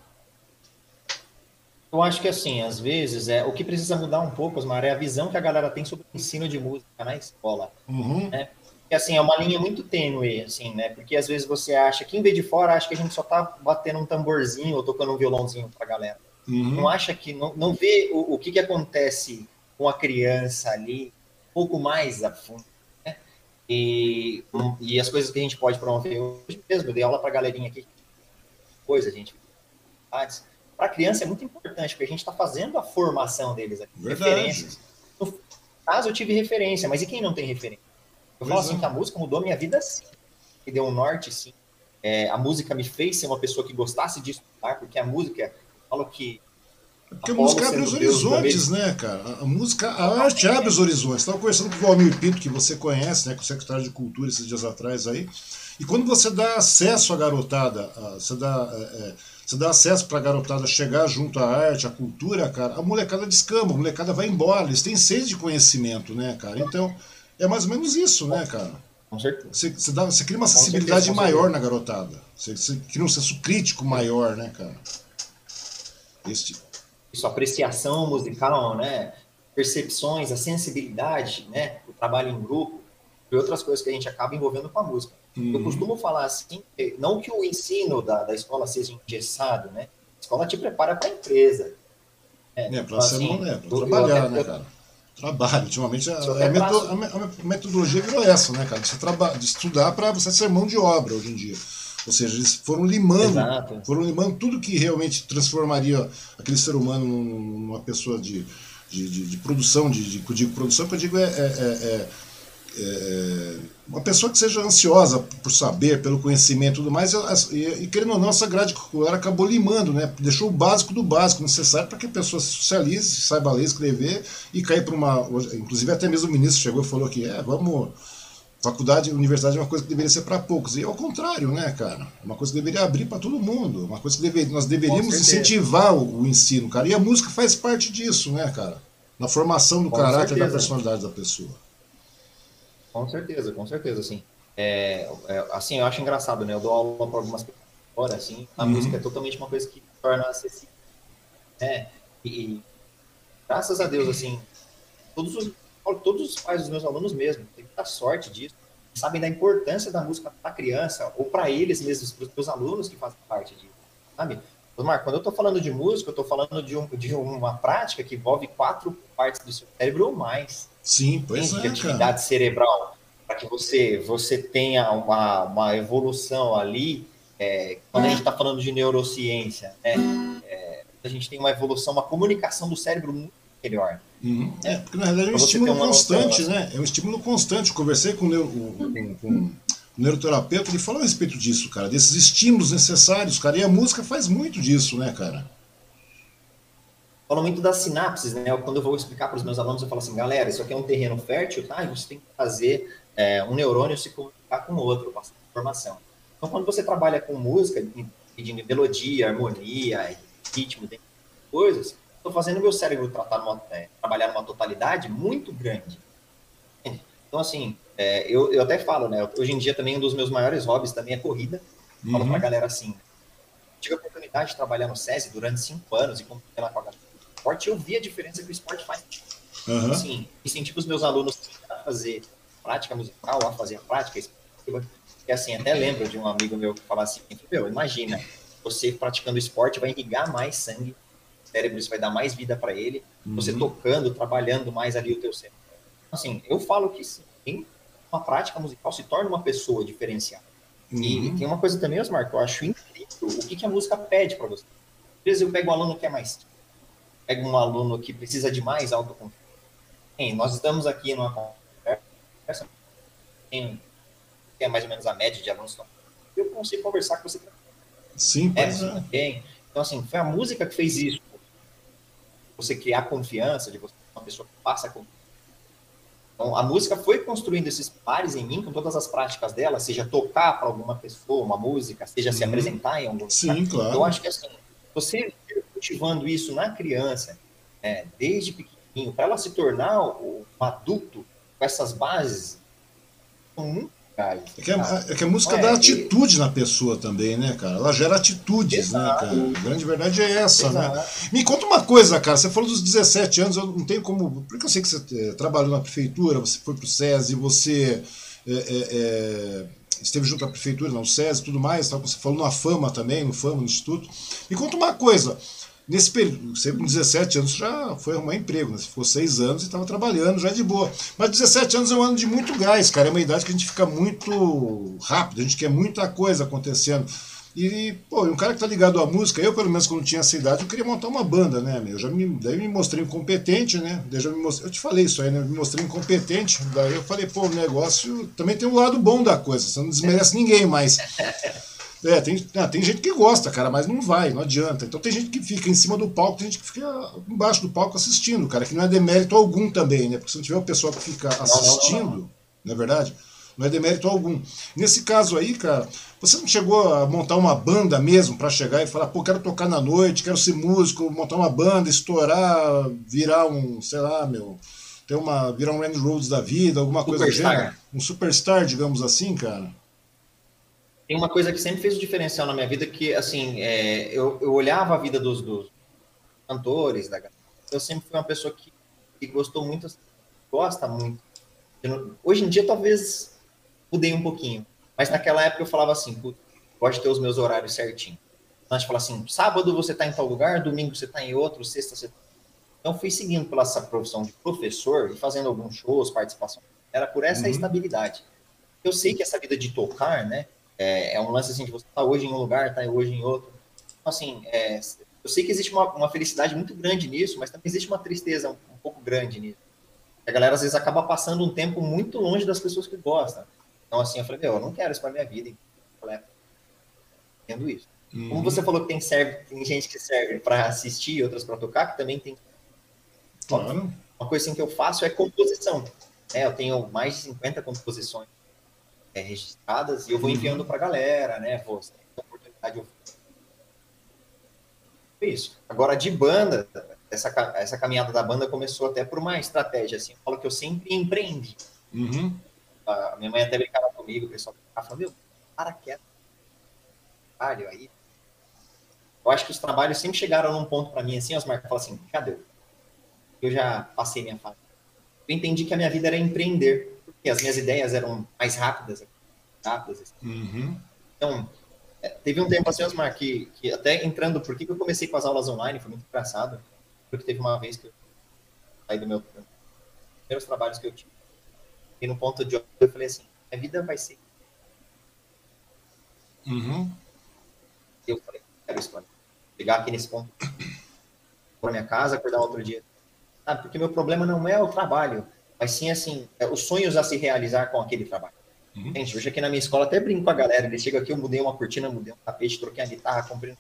Eu acho que assim, às vezes, é, o que precisa mudar um pouco, Osmar, é a visão que a galera tem sobre o ensino de música na escola. Uhum. Né? Porque assim, é uma linha muito tênue, assim, né? Porque às vezes você acha, quem vê de fora acha que a gente só tá batendo um tamborzinho ou tocando um violãozinho pra galera. Uhum. Não acha que, não, não vê o, o que, que acontece com a criança ali um pouco mais a fundo. Né? E, e as coisas que a gente pode promover hoje mesmo, eu dei aula pra galerinha aqui, coisa, gente para a criança é muito importante, porque a gente está fazendo a formação deles aqui. Verdade. Referências. No caso, eu tive referência, mas e quem não tem referência? Eu pois falo assim é. que a música mudou minha vida sim. Me deu um norte, sim. É, a música me fez ser uma pessoa que gostasse de estudar, porque a música, falo que porque a, a música abre os horizontes, né, cara? A música, a arte abre os horizontes. Estava conversando com o Valmir Pinto, que você conhece, né, com o secretário de Cultura esses dias atrás aí. E quando você dá acesso à garotada, você dá é, é você dá acesso para a garotada chegar junto à arte, à cultura, cara, a molecada descamba, a molecada vai embora, eles têm sede de conhecimento, né, cara? Então, é mais ou menos isso, né, cara? Com certeza. Você, você, dá, você cria uma sensibilidade maior na garotada. Você, você, cria um senso crítico maior, né, cara? Este... Isso, apreciação musical, né? Percepções, a sensibilidade, né? O trabalho em grupo e outras coisas que a gente acaba envolvendo com a música. Uhum. Eu costumo falar assim, não que o ensino da, da escola seja engessado, né? A escola te prepara para a empresa. É, é para ser assim, né? Pra trabalhar, eu, né, cara? Trabalho. Ultimamente a, a, meto, a, metodologia virou essa, né, cara? De, você traba, de estudar para você ser mão de obra hoje em dia. Ou seja, eles foram limando, Exato. foram limando tudo que realmente transformaria aquele ser humano numa pessoa de, de, de, de produção, de, de, eu digo produção, que eu digo é, é, é, é, uma pessoa que seja ansiosa por saber, pelo conhecimento e tudo mais, e, e querendo ou não, essa grade curricular acabou limando, né? deixou o básico do básico necessário para que a pessoa se socialize, saiba ler, escrever e cair para uma. Inclusive, até mesmo o ministro chegou e falou que é, vamos faculdade, universidade é uma coisa que deveria ser para poucos. E ao contrário, né, cara? Uma coisa que deveria abrir para todo mundo. Uma coisa que deve, nós deveríamos incentivar o, o, ensino, cara. E a música faz parte disso, né, cara? Na formação do com caráter certeza. da personalidade da pessoa. Com certeza, com certeza, assim. É, é, assim, eu acho engraçado, né? Eu dou aula para algumas pessoas agora, assim, a uhum. música é totalmente uma coisa que torna acessível. É, e, graças a Deus, assim, todos os todos os pais dos meus alunos mesmo, tem muita sorte disso, sabem da importância da música para a criança, ou para eles mesmos, para os alunos que fazem parte disso, sabe? Marco, quando eu estou falando de música, eu estou falando de, um, de uma prática que envolve quatro partes do seu cérebro ou mais. Sim, pois é, atividade cara. cerebral, para que você, você tenha uma, uma evolução ali, é, quando a gente está falando de neurociência, né, é, a gente tem uma evolução, uma comunicação do cérebro muito melhor. Uhum. É, porque na verdade é um estímulo constante, noção, né? É um estímulo constante. Eu conversei com o, neuro, com, com o neuroterapeuta, ele falou a respeito disso, cara, desses estímulos necessários, cara, e a música faz muito disso, né, cara? Falo muito das sinapses, né? Quando eu vou explicar para os meus alunos, eu falo assim, galera, isso aqui é um terreno fértil, tá? E você tem que fazer é, um neurônio se comunicar com o outro, passar informação. Então, quando você trabalha com música, pedindo melodia, harmonia, ritmo, coisas, estou fazendo meu cérebro tratar numa, é, trabalhar numa totalidade muito grande. Então, assim, é, eu, eu até falo, né? Hoje em dia também um dos meus maiores hobbies também é corrida. Uhum. Falo pra galera assim, tive a oportunidade de trabalhar no SESI durante cinco anos e competir lá com a galera esporte, eu vi a diferença que o esporte faz. Uhum. Assim, incentivo os meus alunos a fazer prática musical, a fazer a prática esportiva. E assim, até lembro de um amigo meu que falava assim, meu, imagina, você praticando esporte vai irrigar mais sangue cérebro, isso vai dar mais vida para ele. Uhum. Você tocando, trabalhando mais ali o teu cérebro. Assim, eu falo que sim, uma prática musical se torna uma pessoa diferenciada. Uhum. E tem uma coisa também, Osmar, que eu acho incrível, o que, que a música pede para você. Às vezes eu pego um aluno que é mais pego um aluno que precisa de mais autoconfiança. Bem, nós estamos aqui numa conversa, tem, é mais ou menos a média de alunos, eu consigo conversar com você. Sim, é, é. Então, assim, foi a música que fez isso você criar confiança, de você uma pessoa que passa com então, a música foi construindo esses pares em mim, com todas as práticas dela, seja tocar para alguma pessoa uma música, seja se uhum. apresentar em algum Sim, lugar. claro. Então, eu acho que assim, você cultivando isso na criança, é, desde pequenininho, para ela se tornar um adulto com essas bases, muito é que a, é que a música é, dá atitude na pessoa também, né, cara? Ela gera atitudes, né, Exato. né, cara? A grande verdade é essa, né? Exato. né? Me conta uma coisa, cara. Você falou dos 17 anos, eu não tenho como. Porque eu sei que você é, trabalhou na prefeitura, você foi pro SESI, você é, é, é esteve junto à prefeitura, não, o SESI e tudo mais, você falou na Fama também, no Fama, no Instituto. Me conta uma coisa. Nesse período, você com 17 anos já foi arrumar emprego, né? Você ficou 6 anos e estava trabalhando já de boa. Mas 17 anos é um ano de muito gás, cara. É uma idade que a gente fica muito rápido, a gente quer muita coisa acontecendo. E, pô, um cara que tá ligado à música, eu pelo menos quando tinha essa idade, eu queria montar uma banda, né, meu? Eu já me, daí me mostrei incompetente, né? Daí já me mostrei, eu te falei isso aí, né? Me mostrei incompetente. Daí eu falei, pô, o negócio também tem um lado bom da coisa, você não desmerece ninguém, mas é, tem, ah, tem gente que gosta, cara, mas não vai, não adianta. Então tem gente que fica em cima do palco, tem gente que fica embaixo do palco assistindo, cara, que não é demérito algum também, né? Porque se não tiver o pessoal que fica assistindo, não, não, não, não é verdade? Não é demérito algum. Nesse caso aí, cara, você não chegou a montar uma banda mesmo para chegar e falar, pô, quero tocar na noite, quero ser músico, montar uma banda, estourar, virar um, sei lá, meu, ter uma, virar um Randy Rhodes da vida, alguma coisa do gênero? Um superstar, digamos assim, cara? Tem uma coisa que sempre fez o diferencial na minha vida, que, assim, é, eu, eu olhava a vida dos, dos cantores, da eu sempre fui uma pessoa que, que gostou muito, gosta muito. Hoje em dia, talvez, mudei um pouquinho, mas naquela época eu falava assim, gosto de ter os meus horários certinho. Então, a gente fala assim, sábado você está em tal lugar, domingo você está em outro, sexta você... Então, fui seguindo pela essa profissão de professor e fazendo alguns shows, participação. Era por essa uhum. estabilidade. Eu sei que essa vida de tocar, né, É, é um lance assim de você estar tá hoje em um lugar, estar tá hoje em outro. Então, assim, é, eu sei que existe uma, uma, felicidade muito grande nisso, mas também existe uma tristeza um, um, pouco grande nisso. A galera às vezes acaba passando um tempo muito longe das pessoas que gostam. Então, assim, eu falei, meu, eu não quero isso para minha vida. Entendo isso. Uhum. Como você falou que tem, serve, tem gente que serve para assistir e outras para tocar, que também tem. Claro. Uma coisa assim que eu faço é composição. É, eu tenho mais de 50 composições é, registradas e eu vou uhum. enviando para a galera, né? Vou, oportunidade, eu isso. Agora, de banda, essa, essa caminhada da banda começou até por uma estratégia, assim, eu falo que eu sempre empreendi. Uhum. A minha mãe até brincava comigo, o pessoal falava, meu, para quieto. Trabalho aí. Eu acho que os trabalhos sempre chegaram num ponto para mim, assim, Osmar, que fala assim, cadê? Eu já passei minha fase. Eu entendi que a minha vida era empreender, porque as minhas ideias eram mais rápidas, rápidas. Assim. Uhum. Então, é, teve um tempo assim, Osmar, que, que até entrando, por que eu comecei com as aulas online, foi muito engraçado, porque teve uma vez que eu saí do meu primeiros trabalhos que eu tive, e no ponto de eu falei assim, a vida vai ser. Uhum. Eu falei, quero isso, mano. Chegar aqui nesse ponto, para minha casa, acordar outro dia. Ah, porque meu problema não é o trabalho, mas sim, assim, é os sonhos a se realizar com aquele trabalho. Uhum. Gente, hoje aqui na minha escola até brinco com a galera. Ele chega aqui, eu mudei uma cortina, mudei um tapete, troquei a guitarra, comprei.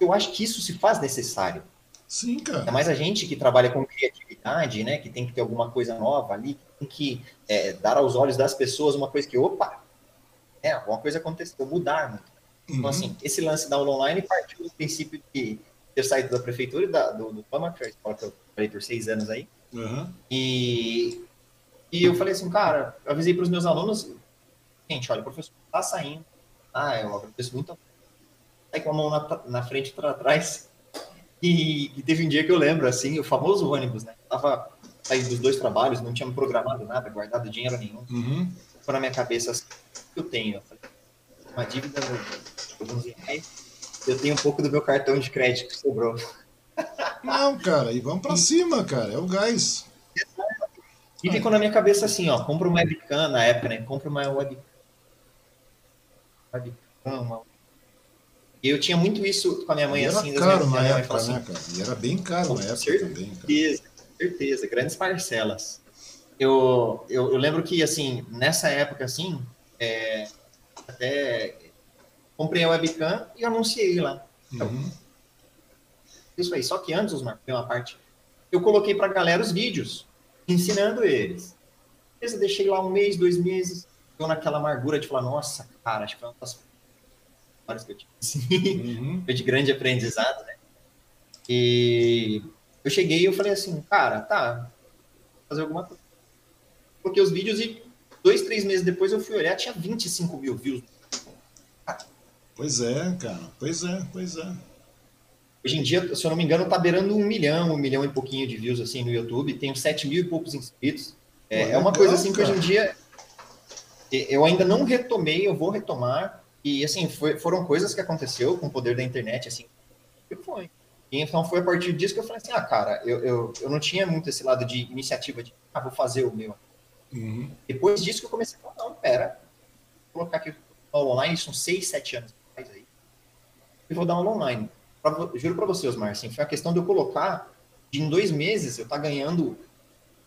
Eu acho que isso se faz necessário. Sim, cara. Ainda mais a gente que trabalha com criatividade, né? Que tem que ter alguma coisa nova ali, que tem que é, dar aos olhos das pessoas uma coisa que, opa, é, alguma coisa aconteceu, mudar. Então, uhum. assim, esse lance da aula online partiu do princípio de ter saído da prefeitura e da, do, do PAMA, que é a escola que eu falei por seis anos aí. Uhum. E e eu falei assim, cara, eu avisei para os meus alunos, gente, olha, o professor está saindo. Ah, eu agradeço muito. Sai com a mão na, na frente para trás. E, e, teve um dia que eu lembro, assim, o famoso ônibus, né? Eu tava saindo dos dois trabalhos, não tinha programado nada, guardado dinheiro nenhum. Uhum. Foi na minha cabeça, assim, eu tenho? Eu falei, uma dívida de alguns reais, eu tenho um pouco do meu cartão de crédito que sobrou. Não, cara, e vamos para cima, cara, é o gás. E ficou na minha cabeça assim, ó, compra uma webcam na época, né? Compra uma webcam. Webcam, uma... Eu tinha muito isso com a minha mãe, e assim. Era caro na época, assim, né, cara? E era bem caro na época certeza, também. Certeza, certeza, grandes parcelas. Eu, eu, eu, lembro que, assim, nessa época, assim, é, até comprei a webcam e anunciei lá. Então, uhum. Isso aí. Só que antes, Osmar, tem uma parte, eu coloquei pra galera os vídeos ensinando eles. Eu deixei lá um mês, dois meses, eu naquela amargura de falar, nossa, cara, acho que foi uma das horas que eu tive. (laughs) Assim, uhum. foi de grande aprendizado, né? E eu cheguei e eu falei assim, cara, tá, fazer alguma coisa. Coloquei os vídeos e dois, três meses depois eu fui olhar, tinha 25 mil views. Pois é, cara, pois é, pois é. Hoje em dia, se eu não me engano, tá beirando um milhão, um milhão e pouquinho de views assim no YouTube. Tenho sete mil e poucos inscritos. É, é uma coisa assim que hoje em dia eu ainda não retomei, eu vou retomar. E assim, foi, foram coisas que aconteceu com o poder da internet, assim, que foi. E então foi a partir disso que eu falei assim, ah, cara, eu, eu, eu não tinha muito esse lado de iniciativa de, ah, vou fazer o meu. Uhum. Depois disso que eu comecei a falar, não, pera, vou colocar aqui o online, são seis, sete anos atrás aí, e vou dar aula online pra, juro para você, Osmar, assim, foi a questão de eu colocar, de em dois meses, eu estar tá ganhando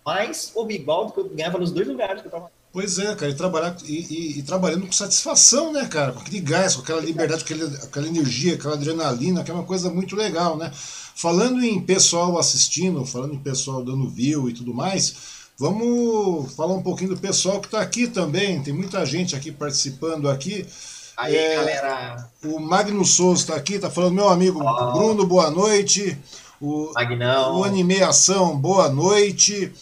mais ou igual do que eu ganhava nos dois lugares que eu trabalhava. Pois é, cara, e, trabalhar, e, e, e, trabalhando com satisfação, né, cara? Com aquele gás, com aquela liberdade, com aquela, energia, aquela adrenalina, que é uma coisa muito legal, né? Falando em pessoal assistindo, falando em pessoal dando view e tudo mais, vamos falar um pouquinho do pessoal que está aqui também. Tem muita gente aqui participando aqui. Aí, é, galera. O Magno Souza está aqui, está falando, meu amigo oh. Bruno, boa noite. O, Magnão. o Animeação, boa noite.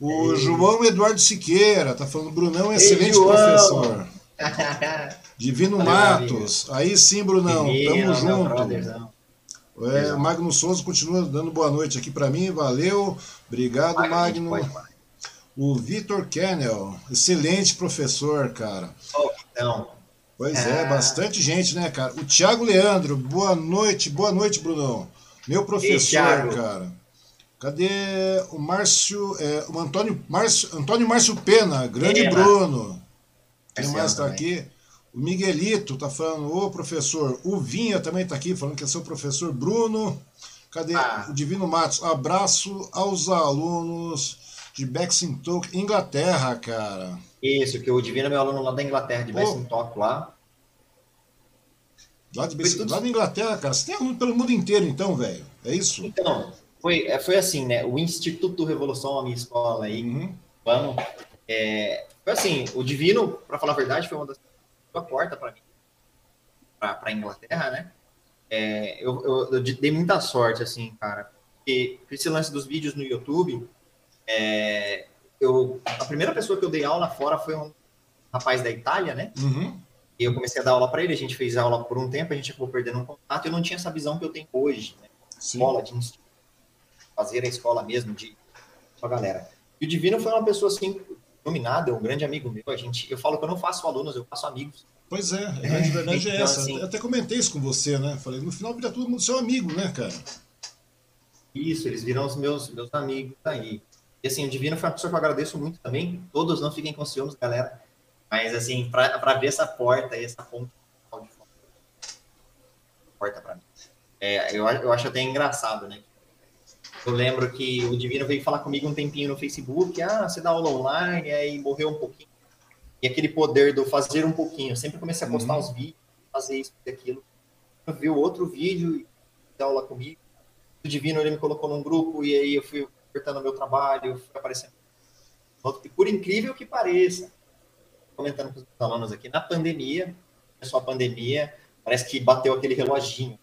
O Ei. João Eduardo Siqueira está falando, Brunão, excelente Ei, professor. (laughs) Divino Matos. Aí sim, Brunão, Divino, tamo junto. É, Magno Souza continua dando boa noite aqui para mim, valeu. Obrigado, Magno. O Vitor Kennel, excelente professor, cara. Oh, então. Pois é, é, bastante gente, né, cara? O Thiago Leandro, boa noite, boa noite, Brunão. Meu professor, Ei, cara. Cadê o Márcio, é, o Antônio Márcio, Antônio Márcio Pena, grande. Bruno. Quem mais está aqui? O Miguelito tá falando, ô professor. O Vinha também tá aqui falando que é seu professor Bruno. Cadê ah. o Divino Matos? Abraço aos alunos de Bexington, Inglaterra, cara. Isso, que o Divino é meu aluno lá da Inglaterra, de Bexington lá. Lá, de tudo... lá da Inglaterra, cara. Você tem aluno pelo mundo inteiro, então, velho? É isso? Então, foi, é, foi assim, né? O Instituto Revolução, a minha escola aí, uhum. vamos. É, foi assim, o Divino, para falar a verdade, foi uma das a porta para mim, para a Inglaterra, né? É, eu, eu, eu, dei muita sorte, assim, cara, porque esse lance dos vídeos no YouTube, é, eu, a primeira pessoa que eu dei aula fora foi um rapaz da Itália, né? Uhum. E eu comecei a dar aula para ele, a gente fez aula por um tempo, a gente acabou perdendo um contato, eu não tinha essa visão que eu tenho hoje, né? Escola, de fazer a escola mesmo, de a galera. E o Divino foi uma pessoa, assim, iluminada, é um grande amigo meu, a gente, eu falo que eu não faço alunos, eu faço amigos. Pois é, a grande verdade é então, essa. Assim, eu até comentei isso com você, né? Falei, no final vira todo mundo seu amigo, né, cara? Isso, eles viram os meus, meus amigos aí. E assim, o Divino foi uma pessoa que eu agradeço muito também. Todos não fiquem com ciúmes, galera. Mas assim, para abrir essa porta e essa ponte porta para mim. É, eu, eu acho até engraçado, né? Eu lembro que o Divino veio falar comigo um tempinho no Facebook, ah, você dá aula online, aí morreu um pouquinho. E aquele poder do fazer um pouquinho. Eu sempre comecei a postar uhum. os vídeos, fazer isso e aquilo. Eu vi outro vídeo e dá aula comigo. O Divino ele me colocou num grupo e aí eu fui apertando o meu trabalho, aparecendo. E por incrível que pareça, comentando com os alunos aqui, na pandemia, começou a pandemia, parece que bateu aquele reloginho.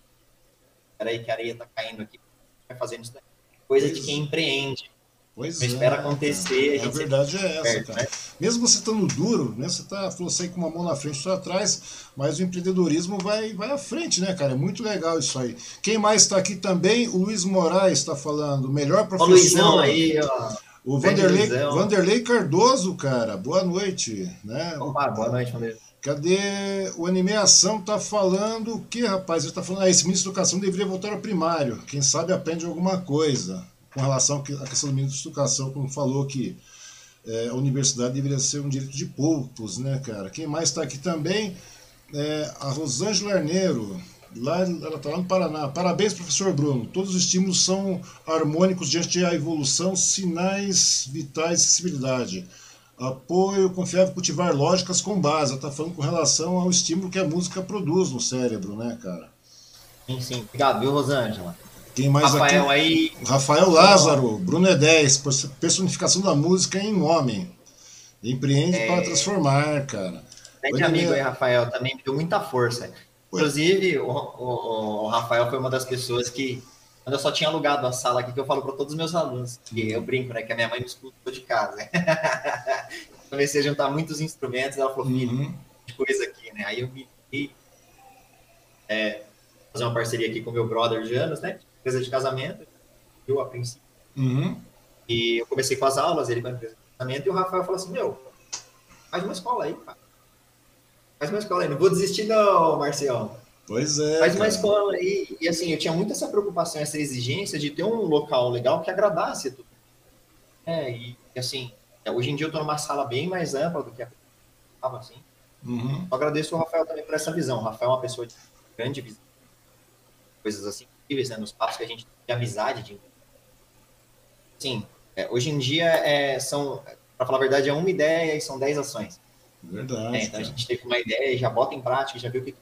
Peraí que a areia tá caindo aqui, vai fazendo isso daí coisa de quem empreende. Pois é, espera acontecer. A, a verdade é essa, perto, cara. Né? Mesmo você estando duro, né? Você tá, falou com uma mão na frente e outra atrás, mas o empreendedorismo vai, vai à frente, né, cara? É muito legal isso aí. Quem mais está aqui também? O Luiz Moraes está falando. Melhor professor. O Luizão aí, ó. O Vanderlei, Vanderlei Cardoso, cara. Boa noite. Né? Opa, boa noite, Vanderlei. Cadê o Animação? Tá falando o que, rapaz? Ele tá falando, ah, esse ministro da Educação deveria voltar ao primário. Quem sabe aprende alguma coisa com relação à questão do ministro da Educação, como falou que é, a universidade deveria ser um direito de poucos, né, cara? Quem mais está aqui também? É, a Rosângela Arneiro. Lá, ela está lá no Paraná. Parabéns, professor Bruno. Todos os estímulos são harmônicos diante da evolução, sinais vitais de acessibilidade. Apoio confiável cultivar lógicas com base. Está falando com relação ao estímulo que a música produz no cérebro, né, cara? Sim, sim. Obrigado, viu, Rosângela? Quem mais Rafael aqui? aí. Rafael Lázaro, Bruno é 10, personificação da música em homem. Empreende é... para transformar, cara. Grande amigo aí, Rafael, também me deu muita força. Inclusive, o, o, o, Rafael foi uma das pessoas que, quando eu só tinha alugado a sala aqui, que eu falo para todos os meus alunos, que eu brinco, né, que a minha mãe me escutou de casa. (laughs) Comecei a juntar muitos instrumentos, ela falou, filho, uhum. de coisa aqui, né? Aí eu me é, fazer uma parceria aqui com meu brother de anos, né? Empresa de casamento, eu a princípio. Uhum. E eu comecei com as aulas, ele com a empresa de casamento, e o Rafael falou assim, meu, faz uma escola aí, cara. Faz uma escola aí, não vou desistir não, Marcião. Pois é. Faz uma escola aí. E assim, eu tinha muito essa preocupação, essa exigência de ter um local legal que agradasse tudo. É, e assim, hoje em dia eu estou numa sala bem mais ampla do que a estava assim. Uhum. Eu agradeço o Rafael também por essa visão. O Rafael é uma pessoa de grande visão. Coisas assim incríveis, né? Nos papos que a gente tem de amizade. De... Sim, é, hoje em dia é, são, para falar a verdade, é uma ideia e são dez ações. Verdade. É, então a gente teve uma ideia e já bota em prática, já viu o que.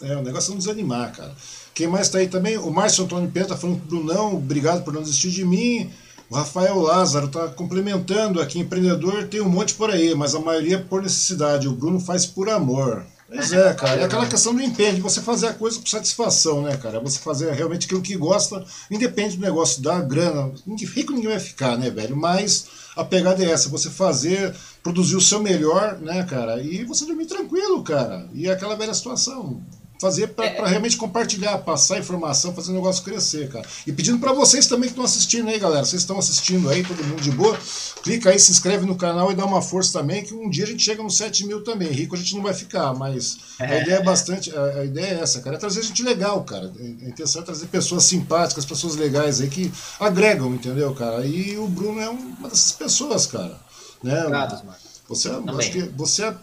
É, o negócio é não desanimar, cara. Quem mais está aí também? O Márcio Antônio Pedro tá falando do não, obrigado por não desistir de mim. O Rafael Lázaro está complementando aqui, empreendedor tem um monte por aí, mas a maioria por necessidade. O Bruno faz por amor. Pois é, cara. É aquela questão do empenho, de você fazer a coisa por satisfação, né, cara? Você fazer realmente aquilo que gosta, independe do negócio da grana. Rico ninguém vai ficar, né, velho? Mas a pegada é essa, você fazer, produzir o seu melhor, né, cara? E você dormir tranquilo, cara. E é aquela velha situação fazer para é. realmente compartilhar, passar informação, fazer o negócio crescer, cara. E pedindo para vocês também que estão assistindo aí, galera, vocês estão assistindo aí, todo mundo de boa, clica aí, se inscreve no canal e dá uma força também, que um dia a gente chega nos 7 mil também. Rico a gente não vai ficar, mas a é. ideia é bastante, a, a, ideia é essa, cara, é trazer gente legal, cara. A intenção é trazer pessoas simpáticas, pessoas legais aí que agregam, entendeu, cara? E o Bruno é uma dessas pessoas, cara. Né? Obrigado, Marcos. Você, é, acho que você é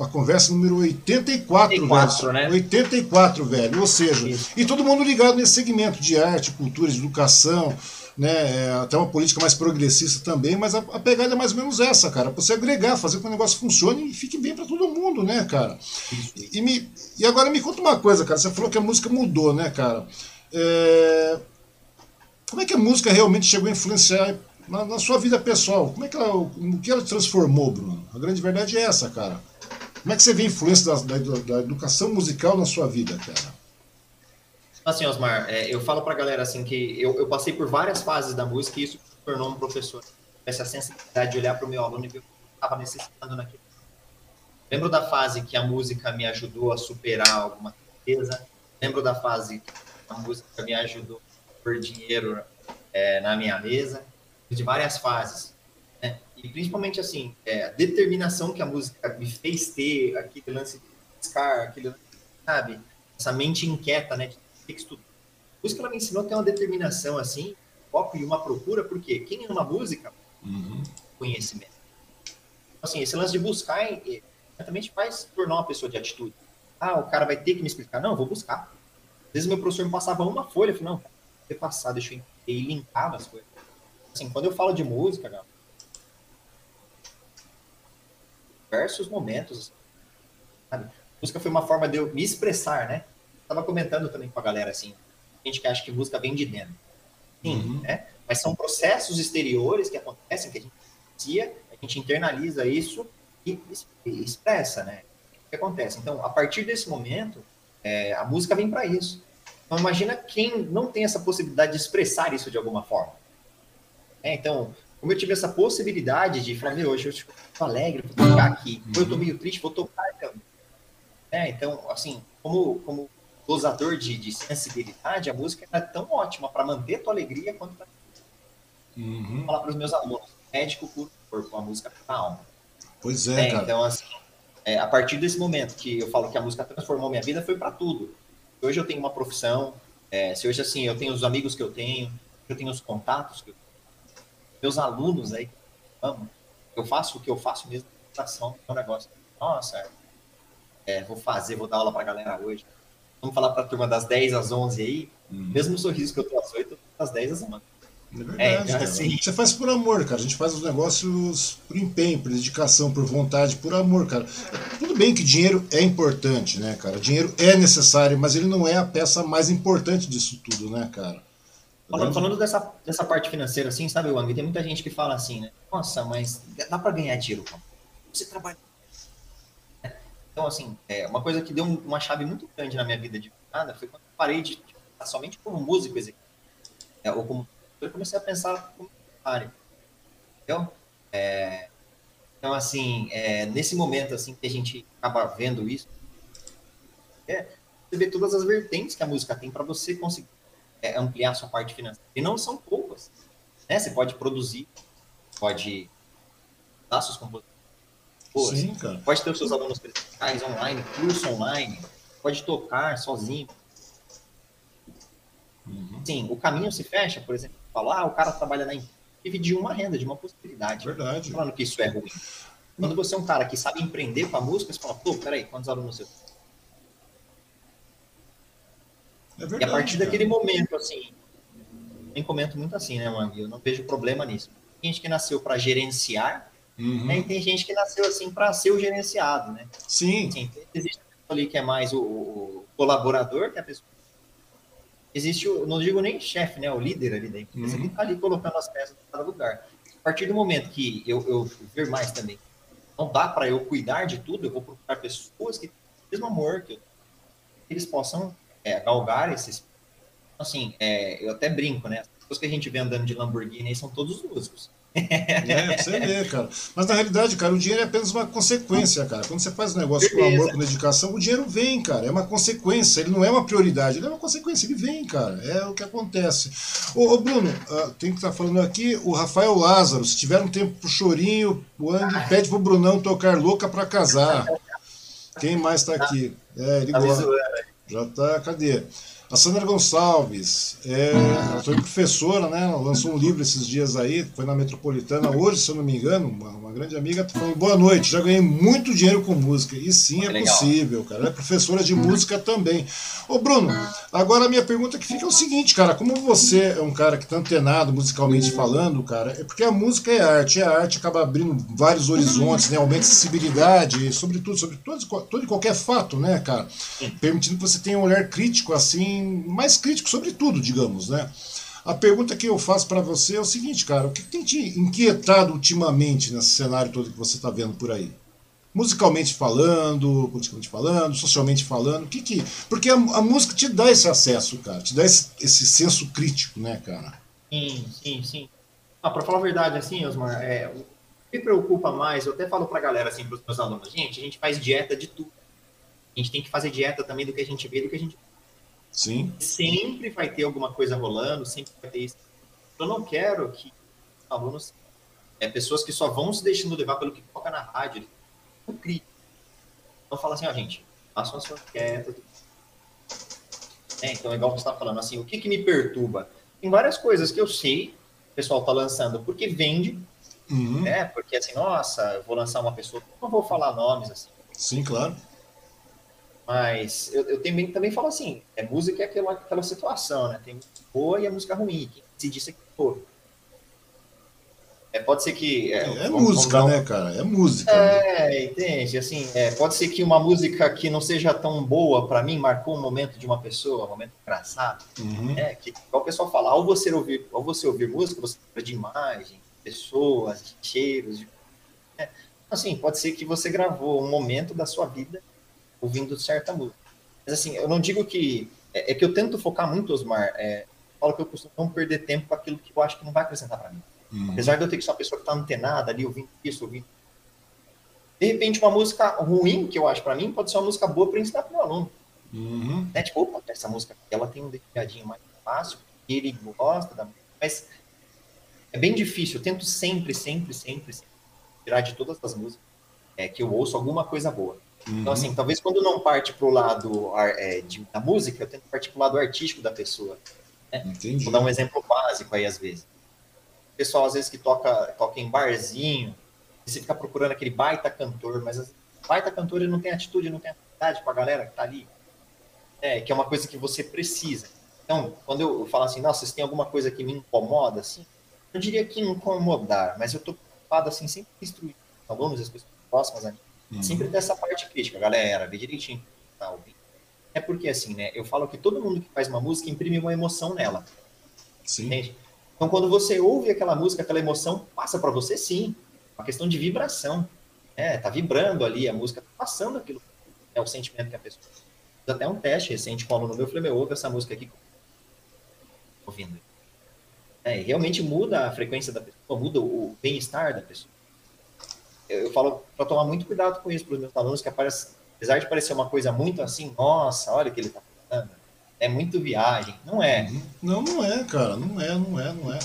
a conversa número 84, 84 velho. Né? 84, velho. Ou seja, Isso. e todo mundo ligado nesse segmento de arte, cultura, educação, né? É, até uma política mais progressista também, mas a, a, pegada é mais ou menos essa, cara. Você agregar, fazer com que o negócio funcione e fique bem para todo mundo, né, cara? E, me, e agora me conta uma coisa, cara. Você falou que a música mudou, né, cara? É, como é que a música realmente chegou a influenciar na, na, sua vida pessoal? Como é que ela, o que ela transformou, Bruno? A grande verdade é essa, cara. Como é que você vê a influência da, da, da educação musical na sua vida, cara? Assim, Osmar, é, eu falo pra galera assim que eu, eu, passei por várias fases da música e isso me tornou um professor. Essa sensibilidade de olhar para o meu aluno e ver o que estava necessitando naquele. Lembro da fase que a música me ajudou a superar alguma tristeza. Lembro da fase que a música me ajudou a pôr dinheiro é, na minha mesa. De várias fases. E principalmente assim, é, a determinação que a música me fez ter, aquele lance de buscar, aquele, sabe? Essa mente inquieta, né? De ter que estudar. A música ela me ensinou a ter uma determinação assim, foco e uma procura, porque quem ama música, uhum. conhecimento. Então, assim, esse lance de buscar exatamente faz tornar uma pessoa de atitude. Ah, o cara vai ter que me explicar. Não, eu vou buscar. Às vezes meu professor me passava uma folha, eu falei, não, ter passado, deixa eu entender, e linkava as coisas. Assim, quando eu falo de música, cara, diversos momentos, sabe? música foi uma forma de eu me expressar, né? Estava comentando também com a galera assim, gente que acha que música vem de dentro. Sim, uhum. né? Mas são processos exteriores que acontecem, que a gente inicia, a gente internaliza isso e, e expressa, né? O que acontece? Então, a partir desse momento, é, a música vem para isso. Então, imagina quem não tem essa possibilidade de expressar isso de alguma forma. É, então, como eu tive essa possibilidade de falar, meu, hoje eu estou alegre, vou tocar aqui. Uhum. Eu estou meio triste, vou tocar então. É, então, assim, como, como dosador de, de sensibilidade, a música é tão ótima para manter tua alegria quanto para uhum. Vou falar para os meus alunos, médico cura o corpo, a música para a alma. Pois é, é cara. Então, assim, é, a partir desse momento que eu falo que a música transformou minha vida, foi para tudo. Hoje eu tenho uma profissão, é, se hoje, assim, eu tenho os amigos que eu tenho, eu tenho os contatos que eu meus alunos aí, amo, eu faço o que eu faço mesmo, ação, é um negócio. Nossa, é, vou fazer, vou dar aula para a galera hoje vamos falar para a turma das 10 às 11 aí, hum. mesmo sorriso que eu tô às 8, eu tô das 10 às 11. É verdade, é, então, assim... Você faz por amor, cara. A gente faz os negócios por empenho, por dedicação, por vontade, por amor, cara. Tudo bem que dinheiro é importante, né, cara? Dinheiro é necessário, mas ele não é a peça mais importante disso tudo, né, cara? Falando, falando dessa, dessa parte financeira, assim, sabe, Wang? Tem muita gente que fala assim, né? Nossa, mas dá para ganhar dinheiro, cara. Você trabalha então, assim, é, uma coisa que deu uma chave muito grande na minha vida de nada foi quando eu parei de tipo, somente como músico executivo. É, ou como eu comecei a pensar como área. Entendeu? É, então, assim, é, nesse momento assim que a gente acaba vendo isso, é, você vê todas as vertentes que a música tem para você conseguir ampliar sua parte financeira. E não são poucas. Né? Você pode produzir, pode dar suas composições Sim, cara. Pode ter os seus alunos presenciais online, curso online, pode tocar sozinho. Uhum. Sim, o caminho se fecha, por exemplo, falar, ah, o cara trabalha na empresa, vive de uma renda, de uma possibilidade. Verdade. Falando que isso é ruim. Quando você é um cara que sabe empreender com a música, você fala, pô, peraí, quantos alunos você é verdade, e a partir cara. daquele momento, assim, eu comento muito assim, né, Wang? Eu não vejo problema nisso. Tem gente que nasceu para gerenciar Uhum. Né? E tem gente que nasceu assim para ser o gerenciado, né? Sim. Assim, existe ali que é mais o, o, colaborador, que é a pessoa. Existe o, não digo nem chefe, né? O líder ali da empresa, uhum. que tá ali colocando as peças em cada lugar. A partir do momento que eu, eu ver mais também, não dá para eu cuidar de tudo, eu vou procurar pessoas que têm o mesmo amor que eu, eles possam é, galgar esses. Assim, é, eu até brinco, né? As pessoas que a gente vê andando de Lamborghini são todos músicos. É, você vê, cara. Mas na realidade, cara, o dinheiro é apenas uma consequência, cara. Quando você faz um negócio Beleza. com amor, com dedicação, o dinheiro vem, cara. É uma consequência. Ele não é uma prioridade, ele é uma consequência. Ele vem, cara. É o que acontece. Ô, ô Bruno, uh, tem que estar tá falando aqui o Rafael Lázaro. Se tiver um tempo pro chorinho, o Andy pede pro Brunão tocar louca pra casar. Quem mais tá aqui? É, ele gosta. Já tá, cadê? A Sandra Gonçalves, é, ela foi professora, né? Ela lançou um livro esses dias aí, foi na Metropolitana hoje, se eu não me engano, uma, uma grande amiga, falando, boa noite, já ganhei muito dinheiro com música. E sim, é possível, cara. Ela é professora de música também. Ô, Bruno, agora a minha pergunta que fica é o seguinte, cara, como você é um cara que tá antenado musicalmente falando, cara, é porque a música é arte, e a arte acaba abrindo vários horizontes, né? Aumenta a acessibilidade, sobretudo, sobre todo, todo e qualquer fato, né, cara? Permitindo que você tenha um olhar crítico, assim, mais crítico sobre tudo, digamos, né? A pergunta que eu faço para você é o seguinte, cara, o que tem te inquietado ultimamente nesse cenário todo que você está vendo por aí? Musicalmente falando, politicamente falando, socialmente falando, o que que... Porque a, a, música te dá esse acesso, cara, te dá esse, esse senso crítico, né, cara? Sim, sim, sim. Ah, para falar a verdade, assim, Osmar, é, o que me preocupa mais, eu até falo para a galera, assim, para os meus alunos, gente, a gente faz dieta de tudo. A gente tem que fazer dieta também do que a gente vê, do que a gente Sim. Sempre vai ter alguma coisa rolando, sempre vai ter isso. Eu não quero que alunos, é, pessoas que só vão se deixando levar pelo que toca na rádio, não crítico. Então fala assim, ó, gente, façam as suas quietas. É, então, igual você está falando, assim, o que, que me perturba? Tem várias coisas que eu sei, o pessoal está lançando porque vende, uhum. né? Porque assim, nossa, eu vou lançar uma pessoa, não vou falar nomes assim. Sim, claro mas eu, eu também, também falo assim, é música é aquela, aquela situação, né? Tem música boa e a música ruim. Quem se disse é que for. É, pode ser que. É, é vamos, música, vamos né, cara? É música. É, né? entende? Assim, é, pode ser que uma música que não seja tão boa para mim marcou um momento de uma pessoa, um momento engraçado. Uhum. Né? Que, igual o pessoal fala, ao você ouvir, ao você ouvir música, você lembra de imagem, pessoas, de cheiros. De... É. Assim, pode ser que você gravou um momento da sua vida ouvindo certa música. Mas assim, eu não digo que. É, é que eu tento focar muito, Osmar. É, falo que eu costumo não perder tempo com aquilo que eu acho que não vai acrescentar para mim. Uhum. Apesar de eu ter que ser uma pessoa que está antenada ali, ouvindo isso, ouvindo. De repente, uma música ruim, que eu acho para mim, pode ser uma música boa para ensinar para o meu aluno. Uhum. Né? Tipo, opa, essa música aqui, ela tem um dedicadinho mais fácil, ele gosta da música, mas é bem difícil. Eu tento sempre, sempre, sempre, sempre tirar de todas as músicas é, que eu ouço alguma coisa boa. Uhum. Então, assim, talvez quando não parte para o lado é, de, da música, eu tento partir para o lado artístico da pessoa. Né? Entendi. Vou dar um exemplo básico aí, às vezes. O pessoal, às vezes, que toca, toca em barzinho, você fica procurando aquele baita cantor, mas baita cantor ele não tem atitude, não tem atividade com a galera que tá ali. É, que é uma coisa que você precisa. Então, quando eu falo assim, nossa, se tem alguma coisa que me incomoda, assim, eu diria que incomodar, mas eu tô preocupado, assim, sempre instruir alunos, as pessoas próximas a mim, Uhum. Sempre dessa parte crítica, galera, vê direitinho. Tá. É porque, assim, né? Eu falo que todo mundo que faz uma música imprime uma emoção nela. Sim. Entende? Então, quando você ouve aquela música, aquela emoção passa para você, sim. Uma questão de vibração. É, tá vibrando ali, a música tá passando aquilo. É o sentimento que a pessoa. Fiz até um teste recente com um aluno meu, eu falei, meu, ouve essa música aqui. Ouvindo. É, realmente muda a frequência da pessoa, muda o bem-estar da pessoa eu falo para tomar muito cuidado com isso para os meus alunos, que aparece, apesar de parecer uma coisa muito assim, nossa, olha o que ele está falando, é muito viagem. Não é. Não, não é, cara, não é, não é, não é.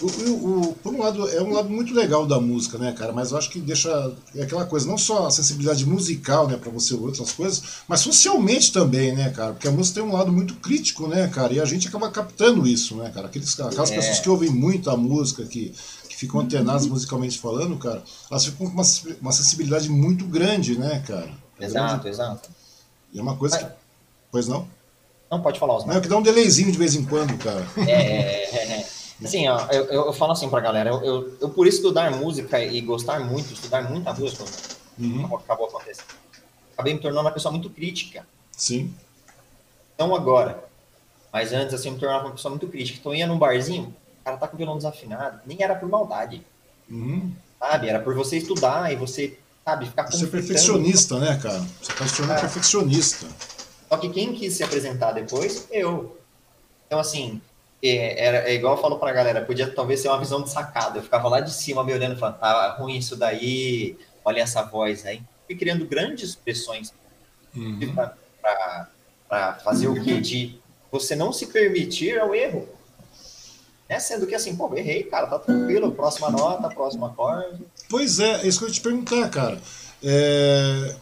O, o, o, por um lado, é um lado muito legal da música, né, cara? Mas eu acho que deixa é aquela coisa, não só a sensibilidade musical, né, para você ouvir outras coisas, mas socialmente também, né, cara? Porque a música tem um lado muito crítico, né, cara? E a gente acaba captando isso, né, cara? Aqueles, aquelas é. pessoas que ouvem muito a música, que, ficam antenadas musicalmente falando, cara, elas ficam com uma, uma sensibilidade muito grande, né, cara? É exato, grande. exato. E é uma coisa que. Pois não? Não, pode falar, Osmar. Não, é que dá um delayzinho de vez em quando, cara. É, é, é. é. Assim, ó, eu, eu, falo assim pra galera, eu, eu, eu, por estudar música e gostar muito, estudar muita música, uhum. acabou acontecendo. Acabei me tornando uma pessoa muito crítica. Sim. Não agora, mas antes, assim, eu me tornava uma pessoa muito crítica. Então, eu ia num barzinho, cara tá com o violão desafinado. Nem era por maldade. Uhum. Sabe? Era por você estudar e você, sabe, ficar Você é perfeccionista, né, cara? Você tá se tornando é. perfeccionista. Só que quem quis se apresentar depois, eu. Então, assim, é, era, é igual eu falo pra galera, podia talvez ser uma visão de sacada. Eu ficava lá de cima me olhando e falando, tá ruim isso daí, olha essa voz aí. Fui criando grandes pressões uhum. para fazer o quê? De você não se permitir ao erro. Né? Sendo que assim, pô, errei, cara, tá tranquilo, próxima nota, próximo acorde. Pois é, é isso que eu ia te perguntar, cara. É...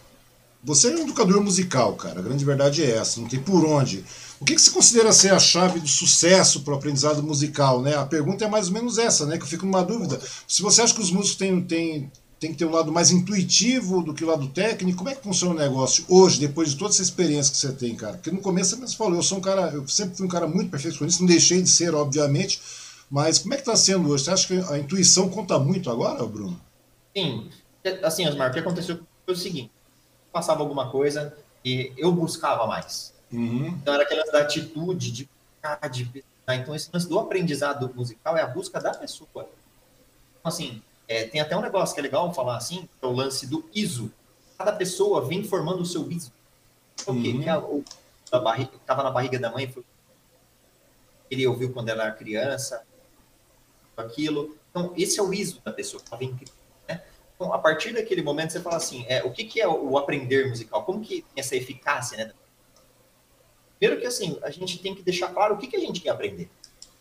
Você é um educador musical, cara, a grande verdade é essa, não tem por onde. O que, que você considera ser a chave do sucesso para o aprendizado musical? Né? A pergunta é mais ou menos essa, né? Que eu fico numa dúvida. Se você acha que os músicos têm, têm, têm que ter um lado mais intuitivo do que o lado técnico, como é que funciona o negócio hoje, depois de toda essa experiência que você tem, cara? Porque no começo você falou, eu sou um cara, eu sempre fui um cara muito perfeccionista, não deixei de ser, obviamente, mas como é que está sendo hoje? Você acha que a intuição conta muito agora, Bruno? Sim. Assim, Osmar, o que aconteceu foi o seguinte: passava alguma coisa e eu buscava mais. Uhum. Então era aquela da atitude de buscar, de pesquisar. Então esse lance do aprendizado musical é a busca da pessoa. Então, assim, é, tem até um negócio que é legal falar assim, que é o lance do ISO. Cada pessoa vem formando o seu ISO. O quê? Uhum. O, barriga, estava na barriga da mãe, foi, ele ouviu quando era criança, aquilo. Então, esse é o ISO da pessoa que incrível. Né? Então, a partir daquele momento, você fala assim, é, o que, que é o aprender musical? Como que tem essa eficácia, né? Primeiro que, assim, a gente tem que deixar claro o que, que a gente quer aprender.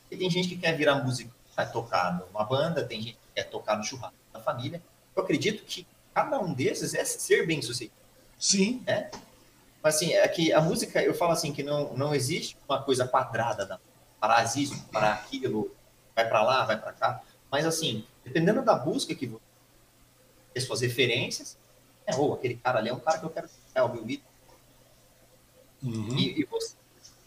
Porque tem gente que quer virar músico, vai tocar numa banda, tem gente quer tocar no churrasco da família. Eu acredito que cada um desses é ser bem sucedido. Sim. Né? Mas, assim, é que a música, eu falo assim, que não, não existe uma coisa quadrada, da, para isso, para aquilo, vai para lá, vai para cá. Mas, assim, dependendo da busca que você tem, suas referências, é, ou oh, aquele cara ali é um cara que eu quero é o meu ídolo. Uhum. E, e, você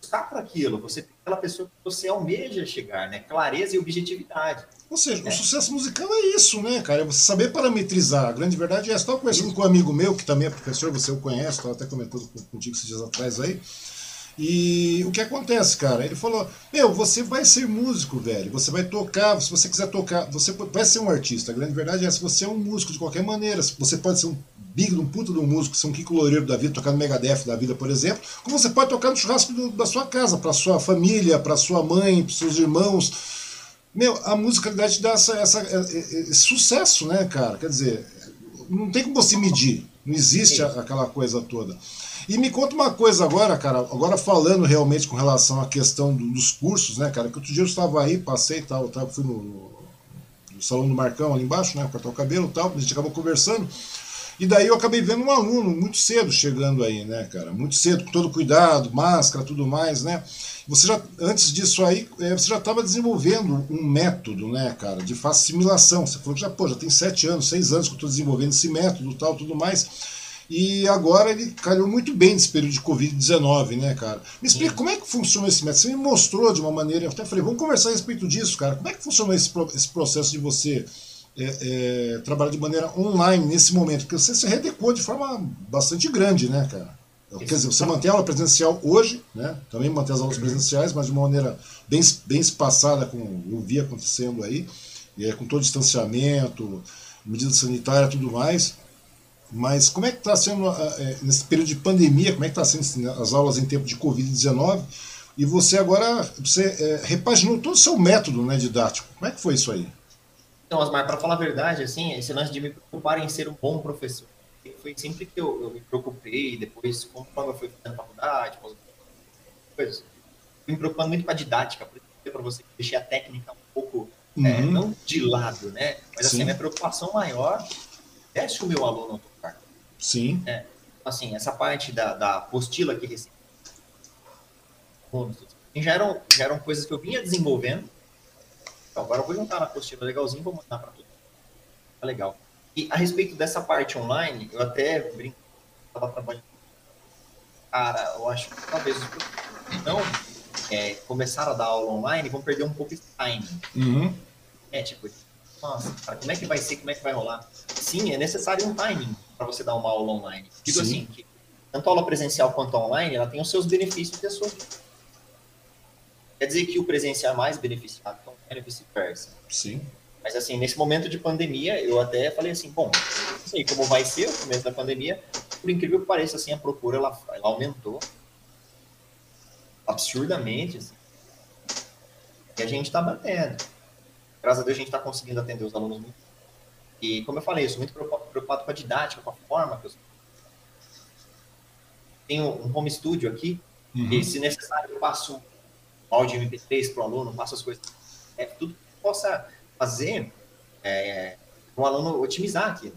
buscar para aquilo, você tem aquela pessoa que você almeja chegar, né? Clareza e objetividade. Ou seja, é. o sucesso musical é isso, né, cara? É você saber parametrizar. A grande verdade é essa. Estava conversando isso. com um amigo meu, que também é professor, você o conhece, estava até comentando contigo esses dias atrás aí. E o que acontece, cara? Ele falou: Meu, você vai ser músico, velho. Você vai tocar, se você quiser tocar, você vai ser um artista. A grande verdade é se você é um músico de qualquer maneira. Você pode ser um big, um puto de um músico, ser um Kiko Loureiro da vida, tocar no Megadeth da vida, por exemplo. Como você pode tocar no churrasco do, da sua casa, para sua família, para sua mãe, para seus irmãos. Meu, a musicalidade dá essa, essa, esse sucesso, né, cara? Quer dizer, não tem como você medir. Não existe aquela coisa toda. E me conta uma coisa agora, cara, agora falando realmente com relação à questão do, dos cursos, né, cara, que outro dia eu estava aí, passei e tal, eu fui no, no, salão do Marcão ali embaixo, né, cortar o cabelo e tal, a gente acabou conversando, e daí eu acabei vendo um aluno muito cedo chegando aí, né, cara, muito cedo, com todo cuidado, máscara, tudo mais, né, você já, antes disso aí, é, você já estava desenvolvendo um método, né, cara, de assimilação, você falou que já, pô, já tem sete anos, seis anos que eu estou desenvolvendo esse método tal, tudo mais, e agora ele calhou muito bem nesse período de Covid-19, né, cara? Me explica Sim. como é que funciona esse método. Você me mostrou de uma maneira, eu até falei, vamos conversar a respeito disso, cara. Como é que funciona esse, esse processo de você é, é, trabalhar de maneira online nesse momento? Porque você se readequou de forma bastante grande, né, cara? Quer dizer, você mantém a aula presencial hoje, né? Também mantém as aulas presenciais, mas de uma maneira bem, bem espaçada, com eu vi acontecendo aí, e é, com todo distanciamento, medida sanitária e tudo mais. Mas como é que está sendo, é, nesse período de pandemia, como é que está sendo as aulas em tempo de Covid-19? E você agora você, é, repaginou todo o seu método né, didático. Como é que foi isso aí? Então, Osmar, para falar a verdade, assim, esse lance de me preocupar em ser um bom professor, foi sempre que eu, eu me preocupei, depois, conforme eu fui fazendo faculdade, coisas, me preocupando muito com a didática, por isso para você deixar a técnica um pouco, é, uhum. é, não de lado, né? Mas assim, a minha preocupação maior é se o meu aluno Sim. É, assim, essa parte da, da apostila que recebi. Já eram, já eram coisas que eu vinha desenvolvendo. Então, agora eu vou juntar na apostila legalzinho vou mandar para tudo. Tá legal. E a respeito dessa parte online, eu até brinco, estava trabalhando. Cara, eu acho que talvez não é, começaram a dar aula online vão perder um pouco esse time. Uhum. É, tipo, nossa, cara, como é que vai ser, como é que vai rolar? Sim, é necessário um timing para você dar uma aula online. Digo Sim. assim, que tanto a aula presencial quanto a online, ela tem os seus benefícios e as suas. Quer dizer que o presencial é mais beneficiado que o online e vice-versa. Sim. Mas assim, nesse momento de pandemia, eu até falei assim, bom, não sei como vai ser o começo da pandemia, por incrível que pareça, assim, a procura, ela, ela aumentou absurdamente, assim. E a gente está mantendo graças a Deus a gente está conseguindo atender os alunos muito. E, como eu falei, eu sou muito preocupado com a didática, com a forma que eu tenho um home studio aqui, uhum. e se necessário eu passo áudio MP3 para o aluno, passo as coisas, é, tudo que eu possa fazer é, o aluno otimizar aqui.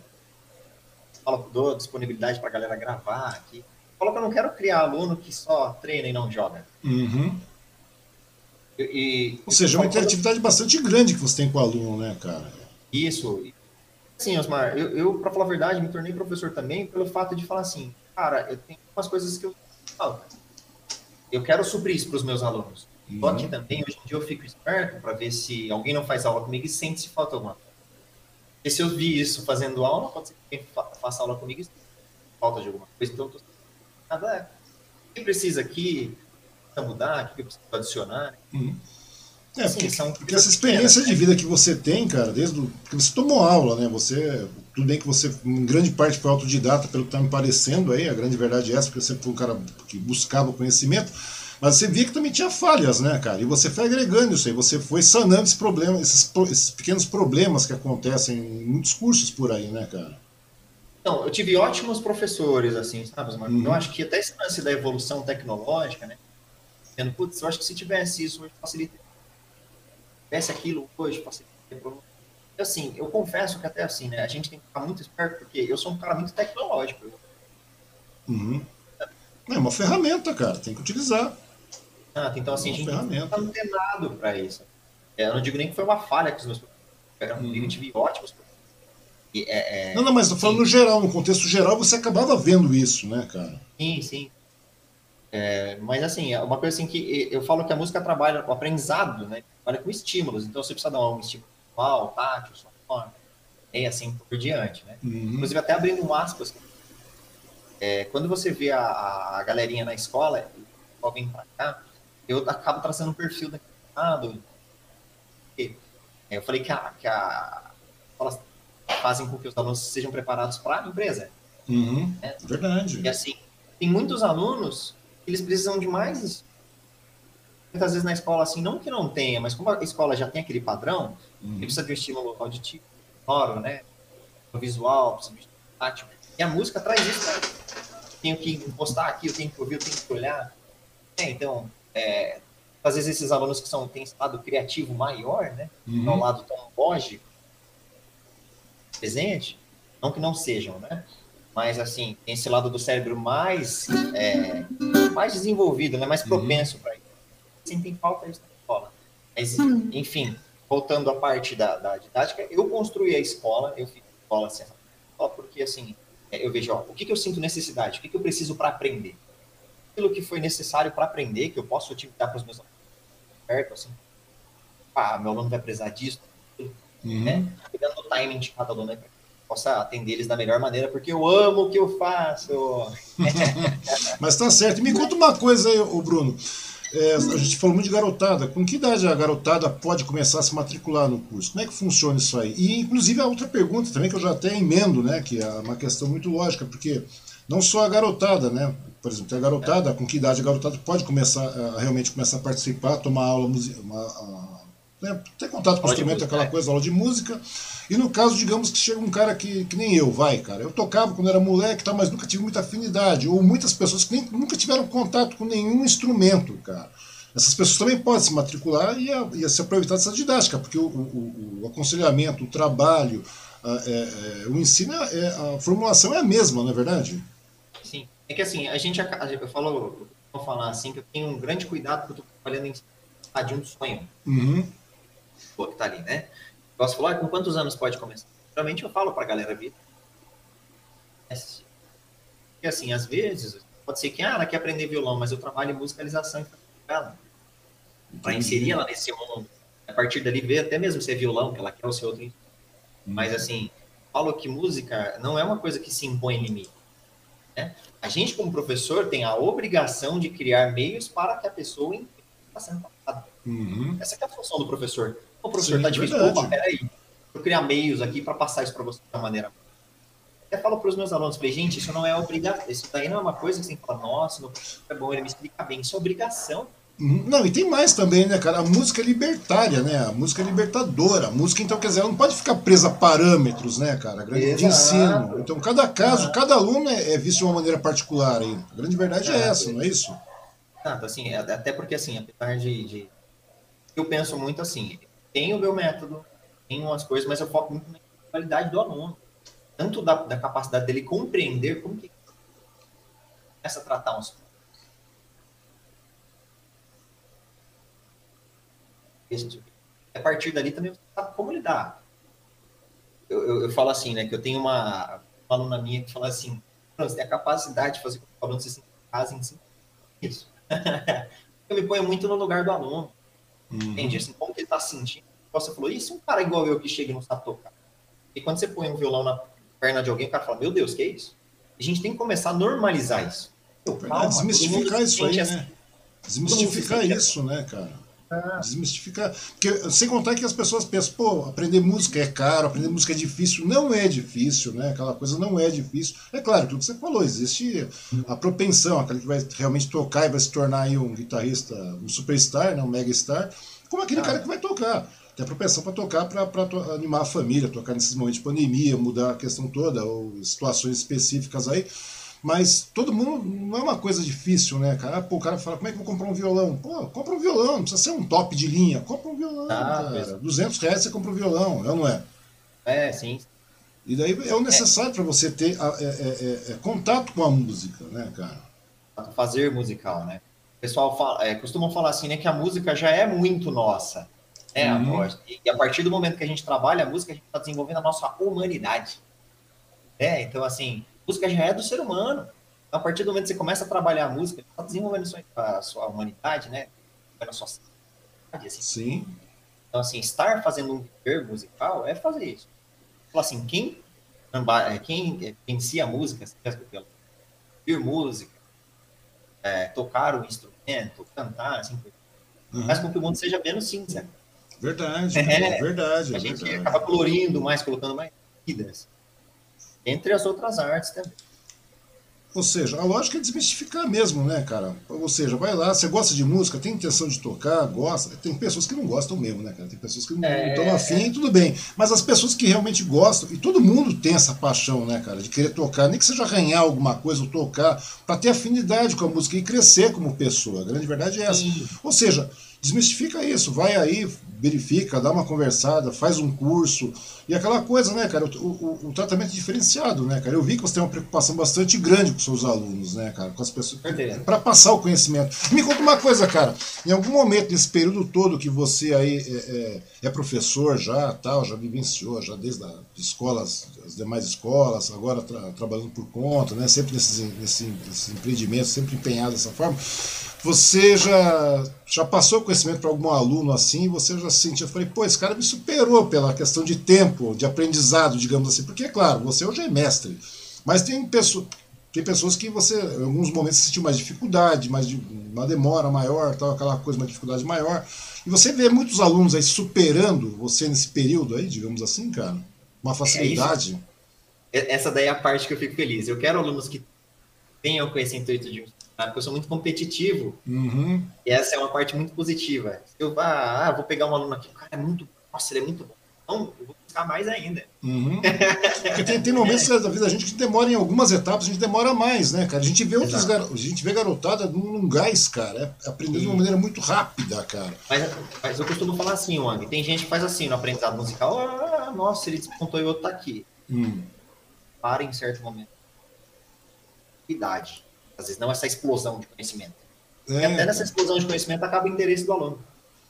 Falo, dou disponibilidade para a galera gravar aqui. falo que eu não quero criar aluno que só treina e não joga. Uhum. E, e, Ou seja, uma interatividade bastante grande que você tem com o aluno, né, cara? Isso. Sim, Osmar, eu, eu para falar a verdade, me tornei professor também pelo fato de falar assim, cara, eu tenho umas coisas que eu falo. Eu quero suprir isso para os meus alunos. Uhum. Só que também, hoje em dia, eu fico esperto para ver se alguém não faz aula comigo e sente se falta alguma coisa. Porque se eu vi isso fazendo aula, pode ser que alguém faça aula comigo e falta de alguma coisa. Então, eu tô... nada. O que precisa aqui? Precisa mudar? O que eu preciso adicionar? Uhum. É, porque, Sim, porque essa experiência de vida que você tem, cara, desde o, porque você tomou aula, né? Você, tudo bem que você, em grande parte, foi autodidata, pelo que está me parecendo aí, a grande verdade é essa, porque você foi um cara que buscava conhecimento, mas você via que também tinha falhas, né, cara? E você foi agregando isso aí, você foi sanando esses problemas, esses, esses pequenos problemas que acontecem em muitos cursos por aí, né, cara? Então, eu tive ótimos professores, assim, sabe, Marcos? Uhum. Eu acho que até esse lance da evolução tecnológica, né? Sendo, putz, eu acho que se tivesse isso hoje tivesse aquilo hoje, facilitaria assim, eu confesso que até assim, né, a gente tem que ficar muito esperto, porque eu sou um cara muito tecnológico. Uhum. É uma ferramenta, cara, tem que utilizar. Ah, então assim, é a gente ferramenta. não está antenado para isso. É, eu não digo nem que foi uma falha que os meus eram uhum. tive ótimos e, é, é, não, não, mas tô falando sim. no geral, no contexto geral, você acabava vendo isso, né, cara? Sim, sim. É, mas assim, é uma coisa assim que eu falo que a música trabalha com aprendizado, né? Trabalha com estímulos. Então você precisa dar um estímulo visual, tátil, sonoro, e assim por diante, né? Uhum. Inclusive até abrindo um aspas, é, quando você vê a, a galerinha na escola, vem para cá, eu acabo traçando um perfil daquele lado. Eu falei que a, que a escolas fazem com que os alunos sejam preparados para a empresa. Uhum. Né? Verdade. E assim, tem muitos alunos eles precisam de mais. Muitas vezes na escola, assim, não que não tenha, mas como a escola já tem aquele padrão, uhum. ele precisa de um estímulo auditivo, sonoro, né? Visual, precisa de tátil. E a música traz isso, né? Tenho que postar aqui, eu tenho que ouvir, eu tenho que olhar. É, então, é, às vezes esses alunos que são, têm estado criativo maior, né? Uhum. Um lado tão lógico, presente, não que não sejam, né? mas assim, tem esse lado do cérebro mais, é, mais desenvolvido, né? mais uhum. propenso uhum. para isso. Sim, tem falta isso na escola. Mas, uhum. enfim, voltando à parte da, da, didática, eu construí a escola, eu fiz a escola assim, porque assim, é, eu vejo, ó, o que, que eu sinto necessidade, o que, que eu preciso para aprender. Aquilo que foi necessário para aprender, que eu posso utilizar para os meus alunos, perto, assim, ah, meu aluno vai precisar disso, uhum. né? Pegando o timing de cada aluno, né? Possa atender eles da melhor maneira, porque eu amo o que eu faço. (laughs) Mas tá certo. Me conta uma coisa aí, o Bruno. É, a gente falou muito de garotada. Com que idade a garotada pode começar a se matricular no curso? Como é que funciona isso aí? E, inclusive, a outra pergunta também, que eu já até emendo, né? Que é uma questão muito lógica, porque não só a garotada, né? Por exemplo, a garotada, com que idade a garotada pode começar a realmente começar a participar, tomar aula, uma, né, ter contato com o instrumento, aquela coisa, aula de música. E no caso, digamos que chega um cara que, que nem eu, vai, cara. Eu tocava quando era moleque, tá, mas nunca tive muita afinidade. Ou muitas pessoas que nem, nunca tiveram contato com nenhum instrumento, cara. Essas pessoas também podem se matricular e, a, e a se aproveitar dessa didática, porque o, o, o aconselhamento, o trabalho, a, é, é, o ensino, é, a formulação é a mesma, não é verdade? Sim. É que assim, a gente, eu falo, vou falar assim, que eu tenho um grande cuidado porque eu estou trabalhando em de um sonho. Uhum pô, que tá ali, né? Posso falar com quantos anos pode começar? Geralmente eu falo pra galera vir. Porque assim, às vezes, pode ser que, ah, ela quer aprender violão, mas eu trabalho em musicalização e ela. Para inserir ela nesse mundo. A partir dali, ver até mesmo se é violão, que ela quer o seu outro. Mas assim, falo que música não é uma coisa que se impõe em limite. Né? A gente, como professor, tem a obrigação de criar meios para que a pessoa entenda o que está sendo passado. Uhum. Essa é a função do professor. O professor, Sim, tá difícil. Verdade. Opa, peraí. Eu criar meios aqui para passar isso para você da maneira. Até falo para os meus alunos, falei, gente, isso não é obrigação. Isso daí não é uma coisa que você tem que falar, nossa, não é bom, ele me explica bem. Isso é obrigação. Uhum. Não, e tem mais também, né, cara? A música é libertária, né? A música é libertadora. A música, então, quer dizer, ela não pode ficar presa a parâmetros, né, cara? Grande de ensino. Então, cada caso, ah. cada aluno é, é, visto de uma maneira particular aí. A grande verdade é, é essa, não é isso? Exato, assim, é, até porque, assim, apesar de, de... Eu penso muito assim, tem o meu método, tem umas coisas, mas eu foco muito na qualidade do aluno. Tanto da, da capacidade dele compreender como que começa a tratar uns a partir dali também você sabe como lidar. Eu, eu, eu, falo assim, né, que eu tenho uma, uma aluna minha que fala assim, você tem a capacidade de fazer com que o aluno se sinta em casa em cinco isso. (laughs) eu me ponho muito no lugar do aluno. Uhum. Entende? Assim, como que ele está sentindo. Você falou, isso um cara igual eu que chega e não sabe tocar. E quando você põe um violão na perna de alguém, o cara fala, meu Deus, que é isso? A gente tem que começar a normalizar isso. Eu, calma, Desmistificar isso aí, assim. né? Desmistificar isso, né, cara? Desmistificar. Porque, sem contar que as pessoas pensam, pô, aprender música é caro, aprender música é difícil. Não é difícil, né? Aquela coisa não é difícil. É claro, tudo que você falou, existe a propensão, aquele que vai realmente tocar e vai se tornar aí um guitarrista, um superstar, né? um megastar, como aquele ah. cara que vai tocar. Tem a propensão para tocar, para animar a família, tocar nesses momentos de pandemia, mudar a questão toda, ou situações específicas aí. Mas todo mundo não é uma coisa difícil, né, cara? Pô, o cara fala, como é que eu vou comprar um violão? Pô, compra um violão, não precisa ser um top de linha. Compra um violão, ah, cara. Mesmo. 200 reais você compra um violão, é ou não é? É, sim. E daí é o necessário é. para você ter é, é, é, é, contato com a música, né, cara? Fazer musical, né? O pessoal fala, é, costumam falar assim, né, que a música já é muito nossa. É, uhum. E a partir do momento que a gente trabalha a música, a gente está desenvolvendo a nossa humanidade. É, então, assim, música já é do ser humano. Então, a partir do momento que você começa a trabalhar a música, está desenvolvendo a sua humanidade, né? A sua assim. Sim. Então, assim, estar fazendo um viver musical é fazer isso. Então, assim, quem, quem vencia a música, ouvir música, é, tocar o instrumento, cantar, assim, uhum. faz com que o mundo seja menos cinza. Verdade, (laughs) é, verdade. A gente verdade. acaba colorindo mais, colocando mais vidas entre as outras artes também. Ou seja, a lógica é desmistificar mesmo, né, cara? Ou seja, vai lá, você gosta de música, tem intenção de tocar, gosta. Tem pessoas que não gostam mesmo, né, cara? Tem pessoas que não estão é... afim, é. tudo bem. Mas as pessoas que realmente gostam, e todo mundo tem essa paixão, né, cara, de querer tocar, nem que seja arranhar alguma coisa ou tocar, para ter afinidade com a música e crescer como pessoa. A grande verdade é essa. Sim. Ou seja, desmistifica isso, vai aí, verifica, dá uma conversada, faz um curso. E aquela coisa, né, cara, o, o, o tratamento é diferenciado, né, cara? Eu vi que você tem uma preocupação bastante grande com seus alunos, né, cara, com as pessoas, para passar o conhecimento. Me conta uma coisa, cara, em algum momento, nesse período todo que você aí é, é, é professor já, tal, já vivenciou, já desde as escolas, as demais escolas, agora tra, trabalhando por conta, né, sempre nesses, nesses, nesses empreendimentos, sempre empenhado dessa forma, você já, já passou conhecimento para algum aluno assim, você já se sentia, eu falei, pô, esse cara me superou pela questão de tempo, de aprendizado, digamos assim, porque, é claro, você hoje é mestre, mas tem, pessoa, tem pessoas que você, em alguns momentos, sentiu mais dificuldade, mais de, uma demora maior, tal, aquela coisa, uma dificuldade maior, e você vê muitos alunos aí superando você nesse período aí, digamos assim, cara, uma facilidade. É Essa daí é a parte que eu fico feliz. Eu quero alunos que tenham com esse intuito de porque eu sou muito competitivo. Uhum. E essa é uma parte muito positiva. Eu ah, ah, vou pegar um aluno aqui, o cara é muito. Nossa, ele é muito bom. Então, eu vou buscar mais ainda. Uhum. (laughs) Porque tem, tem momentos da vida da gente que demora em algumas etapas, a gente demora mais, né, cara? A gente vê outros gar... a gente vê garotada num, num gás, cara, é aprendendo de uma maneira muito rápida, cara. Mas, mas eu costumo falar assim, Wang, tem gente que faz assim no aprendizado musical, ah, nossa, ele despontou e o outro tá aqui. Hum. Para em certo momento. Idade às vezes não essa explosão de conhecimento. É. E até nessa explosão de conhecimento acaba o interesse do aluno.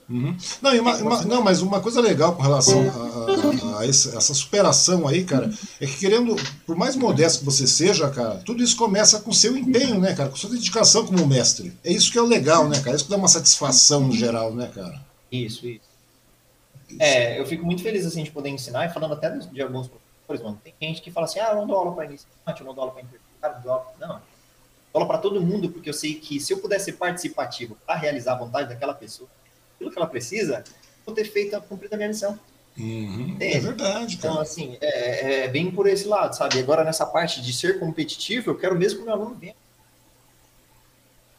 Uhum. Não, uma, uma, não, mas uma coisa legal com relação a, a, a essa, superação aí, cara, é que querendo, por mais modesto que você seja, cara, tudo isso começa com seu empenho, né, cara, com sua dedicação como mestre. É isso que é o legal, né, cara? Isso que dá uma satisfação no geral, né, cara? Isso, isso. isso. É, eu fico muito feliz assim de poder ensinar e falando até de, de alguns professores, mano. Tem gente que fala assim, ah, eu não dou aula para iniciante, eu não dou aula para intermediário, não bola para todo mundo, porque eu sei que se eu puder ser participativo para realizar a vontade daquela pessoa, aquilo que ela precisa, vou ter feito a cumprir a minha missão. Uhum, é verdade, cara. Então, assim, é, é, bem por esse lado, sabe? Agora, nessa parte de ser competitivo, eu quero mesmo que o meu aluno venha.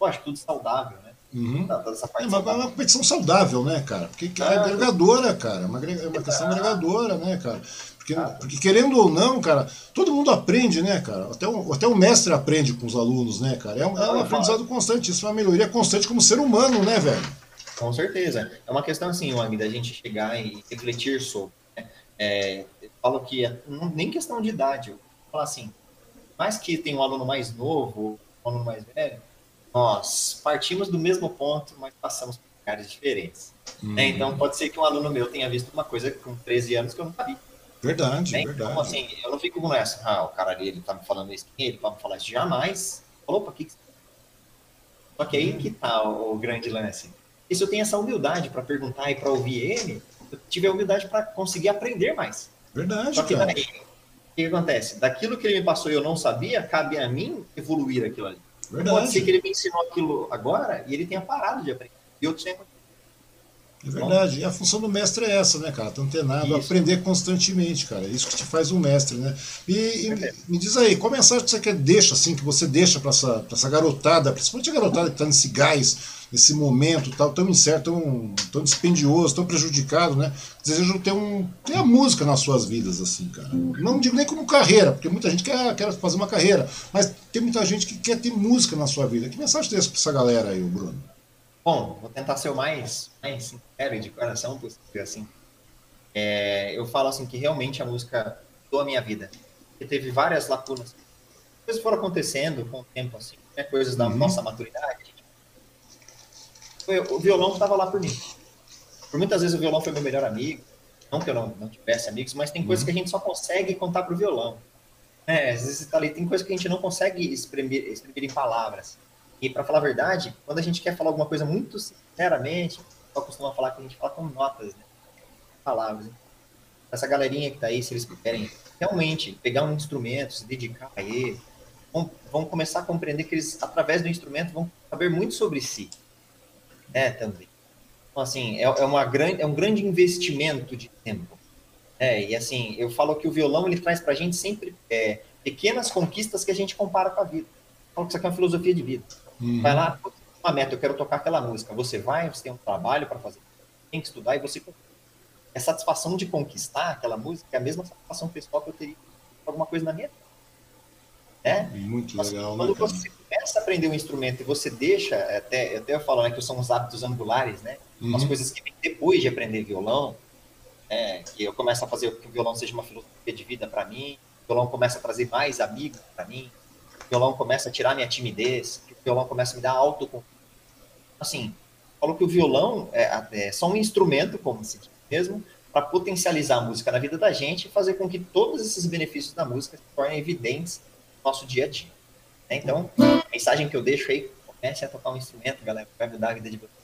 Eu acho tudo saudável, né? Uhum. é uma, uma, competição saudável, né, cara? Porque é agregadora, cara. É uma, é uma questão agregadora, né, cara? Porque, porque, querendo ou não, cara, todo mundo aprende, né, cara? Até o, até o mestre aprende com os alunos, né, cara? É um, é um aprendizado constante, isso é uma melhoria constante como ser humano, né, velho? Com certeza. É uma questão assim, Wang, da gente chegar e refletir sobre. Né? É, falo que é, nem questão de idade, eu falo assim, mais que tem um aluno mais novo, um aluno mais velho, nós partimos do mesmo ponto, mas passamos por lugares diferentes. Uhum. Né? Então, pode ser que um aluno meu tenha visto uma coisa com 13 anos que eu nunca vi. Verdade, né? verdade. Então, assim, eu não fico com essa, ah, o cara ali, ele tá me falando isso, ele vai me falar isso jamais. Opa, o que que... Só que aí que tá o, o grande lance. E se eu tenho essa humildade para perguntar e para ouvir ele, eu tive a humildade para conseguir aprender mais. Verdade, Só que cara. daí, o que acontece? Daquilo que ele me passou e eu não sabia, cabe a mim evoluir aquilo ali. Verdade. Pode ser que ele me ensinou aquilo agora e ele tenha parado de aprender. E eu tenha é verdade. E a função do mestre é essa, né, cara? Tá antenado, aprender constantemente, cara. É isso que te faz um mestre, né? E, e me diz aí, qual mensagem que você quer deixa, assim, que você deixa para essa, pra essa garotada, principalmente a garotada que tá nesse gás, nesse momento tal, tão incerto, tão, tão dispendioso, tão prejudicado, né? Desejam ter, um, ter a música nas suas vidas, assim, cara. Não digo nem como carreira, porque muita gente quer, quer fazer uma carreira, mas tem muita gente que quer ter música na sua vida. Que mensagem tem para essa galera aí, Bruno? Bom, vou tentar ser o mais, mais sincero e de coração possível, assim. É, eu falo assim que realmente a música mudou a minha vida. Porque teve várias lacunas. Coisas foram acontecendo com o tempo, assim, né? coisas da uhum. nossa maturidade. Foi, o violão estava lá por mim. Por muitas vezes o violão foi meu melhor amigo. Não que eu não, não tivesse amigos, mas tem coisas uhum. que a gente só consegue contar pro violão. É, às vezes tá ali, tem coisas que a gente não consegue exprimir, exprimir em palavras. E para falar a verdade, quando a gente quer falar alguma coisa muito sinceramente, eu costumo falar que a gente fala com notas, né? Palavras. Essa galerinha que tá aí, se eles querem realmente pegar um instrumento, se dedicar a ele, vão, vão começar a compreender que eles, através do instrumento, vão saber muito sobre si. É, também. Então, assim, é, é, uma grande, é um grande investimento de tempo. É, e assim, eu falo que o violão, ele traz pra gente sempre é, pequenas conquistas que a gente compara com a vida. Que isso aqui é uma filosofia de vida. Uhum. Vai lá, uma meta, eu quero tocar aquela música. Você vai, você tem um trabalho para fazer, tem que estudar e você é satisfação de conquistar aquela música, é a mesma satisfação pessoal que eu teria alguma coisa na minha vida. É? Muito assim, legal, Quando né, você começa a aprender um instrumento e você deixa, até, até eu falo né, que são os hábitos angulares, né? Uhum. As coisas que vem depois de aprender violão, é, que eu começo a fazer que o violão seja uma filosofia de vida para mim, o violão começa a trazer mais amigos para mim, o violão começa a tirar minha timidez, violão começa a me dar autoconfiança. Assim, falo que o violão é, é só um instrumento, como se diz mesmo, para potencializar a música na vida da gente e fazer com que todos esses benefícios da música se tornem evidentes nosso dia a dia. Né? Então, a mensagem que eu deixo aí, comece a tocar um instrumento, galera, vai mudar a vida de vocês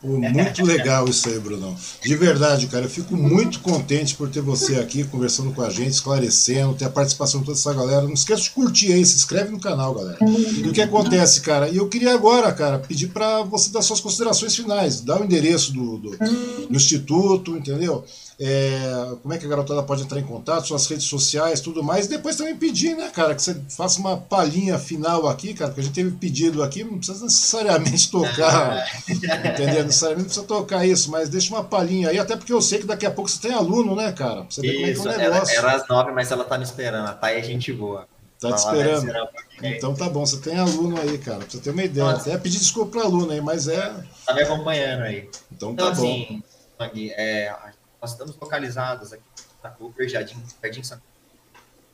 muito legal isso aí, Brunão. De verdade, cara, eu fico muito contente por ter você aqui conversando com a gente, esclarecendo, ter a participação de toda essa galera. Não esqueça de curtir aí, se inscreve no canal, galera. E o que acontece, cara? E eu queria agora, cara, pedir para você dar suas considerações finais, dar o endereço do, do, do instituto, entendeu? É, como é que a garotada pode entrar em contato, suas redes sociais, tudo mais. E depois também pedir, né, cara, que você faça uma palhinha final aqui, cara, porque a gente teve pedido aqui, não precisa necessariamente (laughs) tocar, (laughs) entendeu? Necessariamente precisa tocar isso, mas deixa uma palhinha aí, até porque eu sei que daqui a pouco você tem aluno, né, cara? Pra você ver como é que é o negócio. Era, era às nove, mas ela tá me esperando, a Thay é gente boa. Tá te esperando. Então tá bom, você tem aluno aí, cara, pra você ter uma ideia. Nossa. Até pedir desculpa pro aluno aí, mas é. Tá me acompanhando aí. Então, então tá assim, bom. é, nós estamos localizados aqui na Cooper, Jardim, Jardim Santa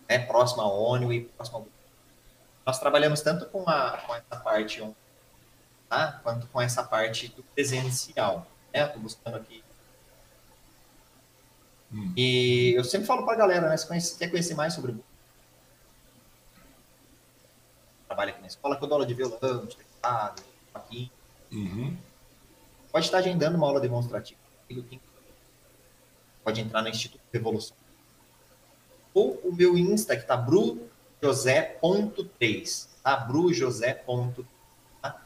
é próximo ao ONU e próximo ao... Nós trabalhamos tanto com, a, com essa parte tá? quanto com essa parte do presencial. Né? Estou buscando aqui. Hum. E eu sempre falo para a galera, né? Se conhece, quer conhecer mais sobre o trabalho aqui na escola, que eu dou aula de violão, de teclado, aqui. Uhum. Pode estar agendando uma aula demonstrativa. Pode entrar no Instituto Revolução. Ou o meu Insta, que tá brujosé.3, tá? brujosé.3, tá?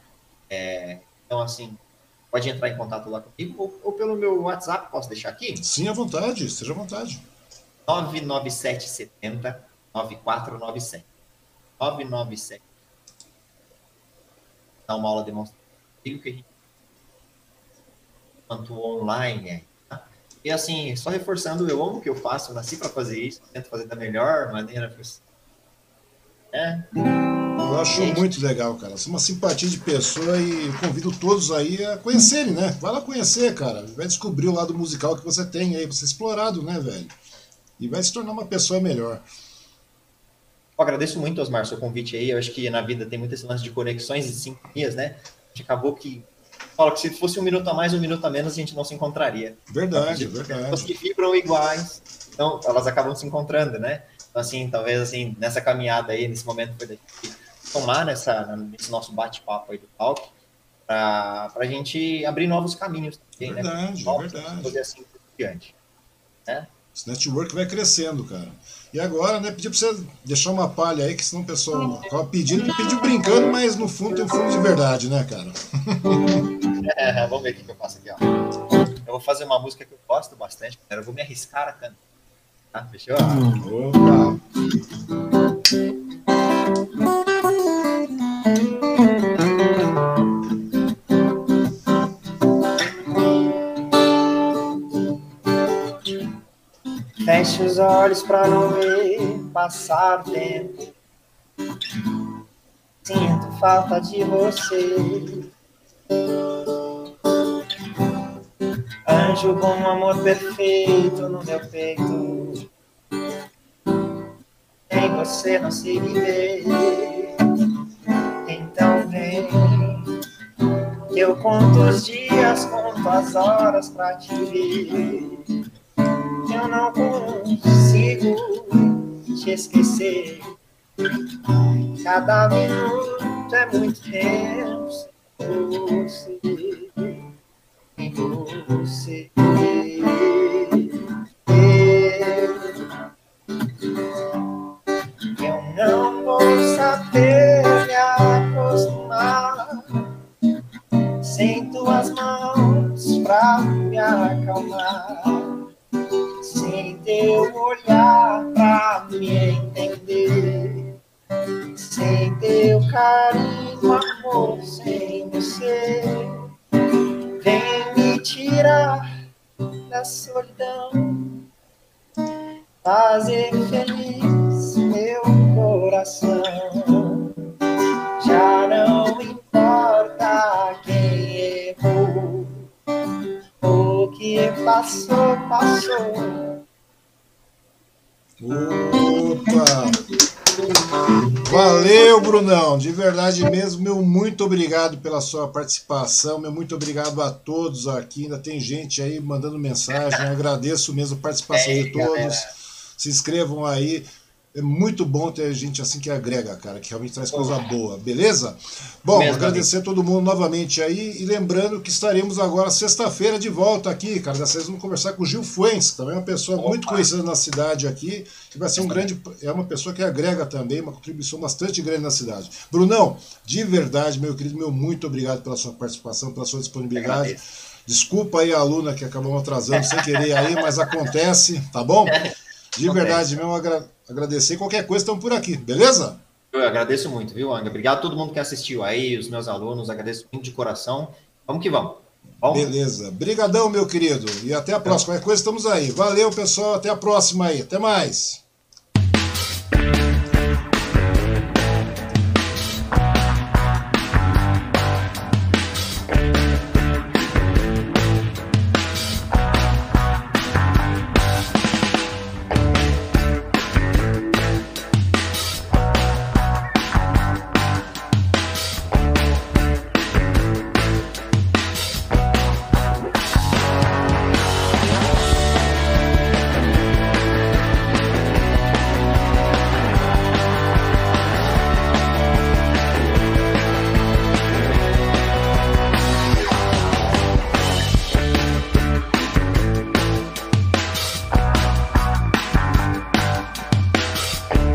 É, então, assim, pode entrar em contato lá comigo ou, ou, pelo meu WhatsApp, posso deixar aqui? Sim, à vontade, esteja à vontade. 99770 9497. 997. Dá uma aula demonstrativa que a gente quanto online, é e assim, só reforçando, eu amo o que eu faço, nasci para fazer isso, tento fazer da melhor maneira possível. É. Eu acho é muito legal, cara. Você é uma simpatia de pessoa e convido todos aí a conhecerem, né? Vai lá conhecer, cara. Vai descobrir o lado musical que você tem aí, você é explorado, né, velho? E vai se tornar uma pessoa melhor. Eu agradeço muito, Osmar, seu convite aí. Eu acho que na vida tem muitas lance de conexões e sincronias, né? A gente acabou que. Fala que se fosse um minuto a mais, um minuto a menos, a gente não se encontraria. Verdade, verdade. Pessoas que vibram iguais, então elas acabam se encontrando, né? Então, assim, talvez assim, nessa caminhada aí, nesse momento foi da gente tomar nessa, nesse nosso bate-papo aí do palco, para a gente abrir novos caminhos também, né? verdade, né? Novos, verdade. Fazer assim por diante. Né? Esse network vai crescendo, cara. E agora, né, pedir para você deixar uma palha aí, que senão o pessoal acaba pedindo, pediu brincando, mas no fundo tem um fundo de verdade, né, cara? (laughs) É, vamos ver o que eu faço aqui, ó. Eu vou fazer uma música que eu gosto bastante. Eu vou me arriscar a cantar. Tá? Fechou? Opa! Feche os olhos para não ver passar tempo. Sinto falta de você. Anjo com amor perfeito no meu peito. Em você não se viver. Então vem. Eu conto os dias, conto as horas pra te ver eu não consigo te esquecer. Cada minuto é muito tempo sem você, você. Eu não vou saber me acostumar sem tuas mãos pra me acalmar sem teu olhar pra me entender, sem teu carinho, você, vem me tirar da solidão, fazer feliz meu coração. Já não importa quem errou, o que passou, passou. Opa! Valeu, Brunão. De verdade mesmo, meu muito obrigado pela sua participação. Meu muito obrigado a todos aqui. Ainda tem gente aí mandando mensagem. Eu agradeço mesmo a participação de todos. Se inscrevam aí. É muito bom ter gente assim que agrega, cara, que realmente traz coisa boa, beleza? Bom, Mesmo agradecer a todo mundo novamente aí e lembrando que estaremos agora sexta-feira de volta aqui, cara. Dessa vez vamos conversar com o Gil Fuentes, também uma pessoa Opa. muito conhecida na cidade aqui, que vai ser um grande. É uma pessoa que agrega também, uma contribuição bastante grande na cidade. Brunão, de verdade, meu querido, meu muito obrigado pela sua participação, pela sua disponibilidade. Desculpa aí a aluna que acabou atrasando sem querer aí, mas acontece, tá bom? (laughs) De verdade mesmo, agradeço agradecer. Qualquer coisa, estamos por aqui, beleza? Eu agradeço muito, viu, Anga? Obrigado a todo mundo que assistiu aí, os meus alunos, agradeço muito de coração. Vamos que vamos. Bom? Beleza. Brigadão, meu querido. E até a próxima. Qualquer coisa, estamos aí. Valeu, pessoal. Até a próxima aí. Até mais.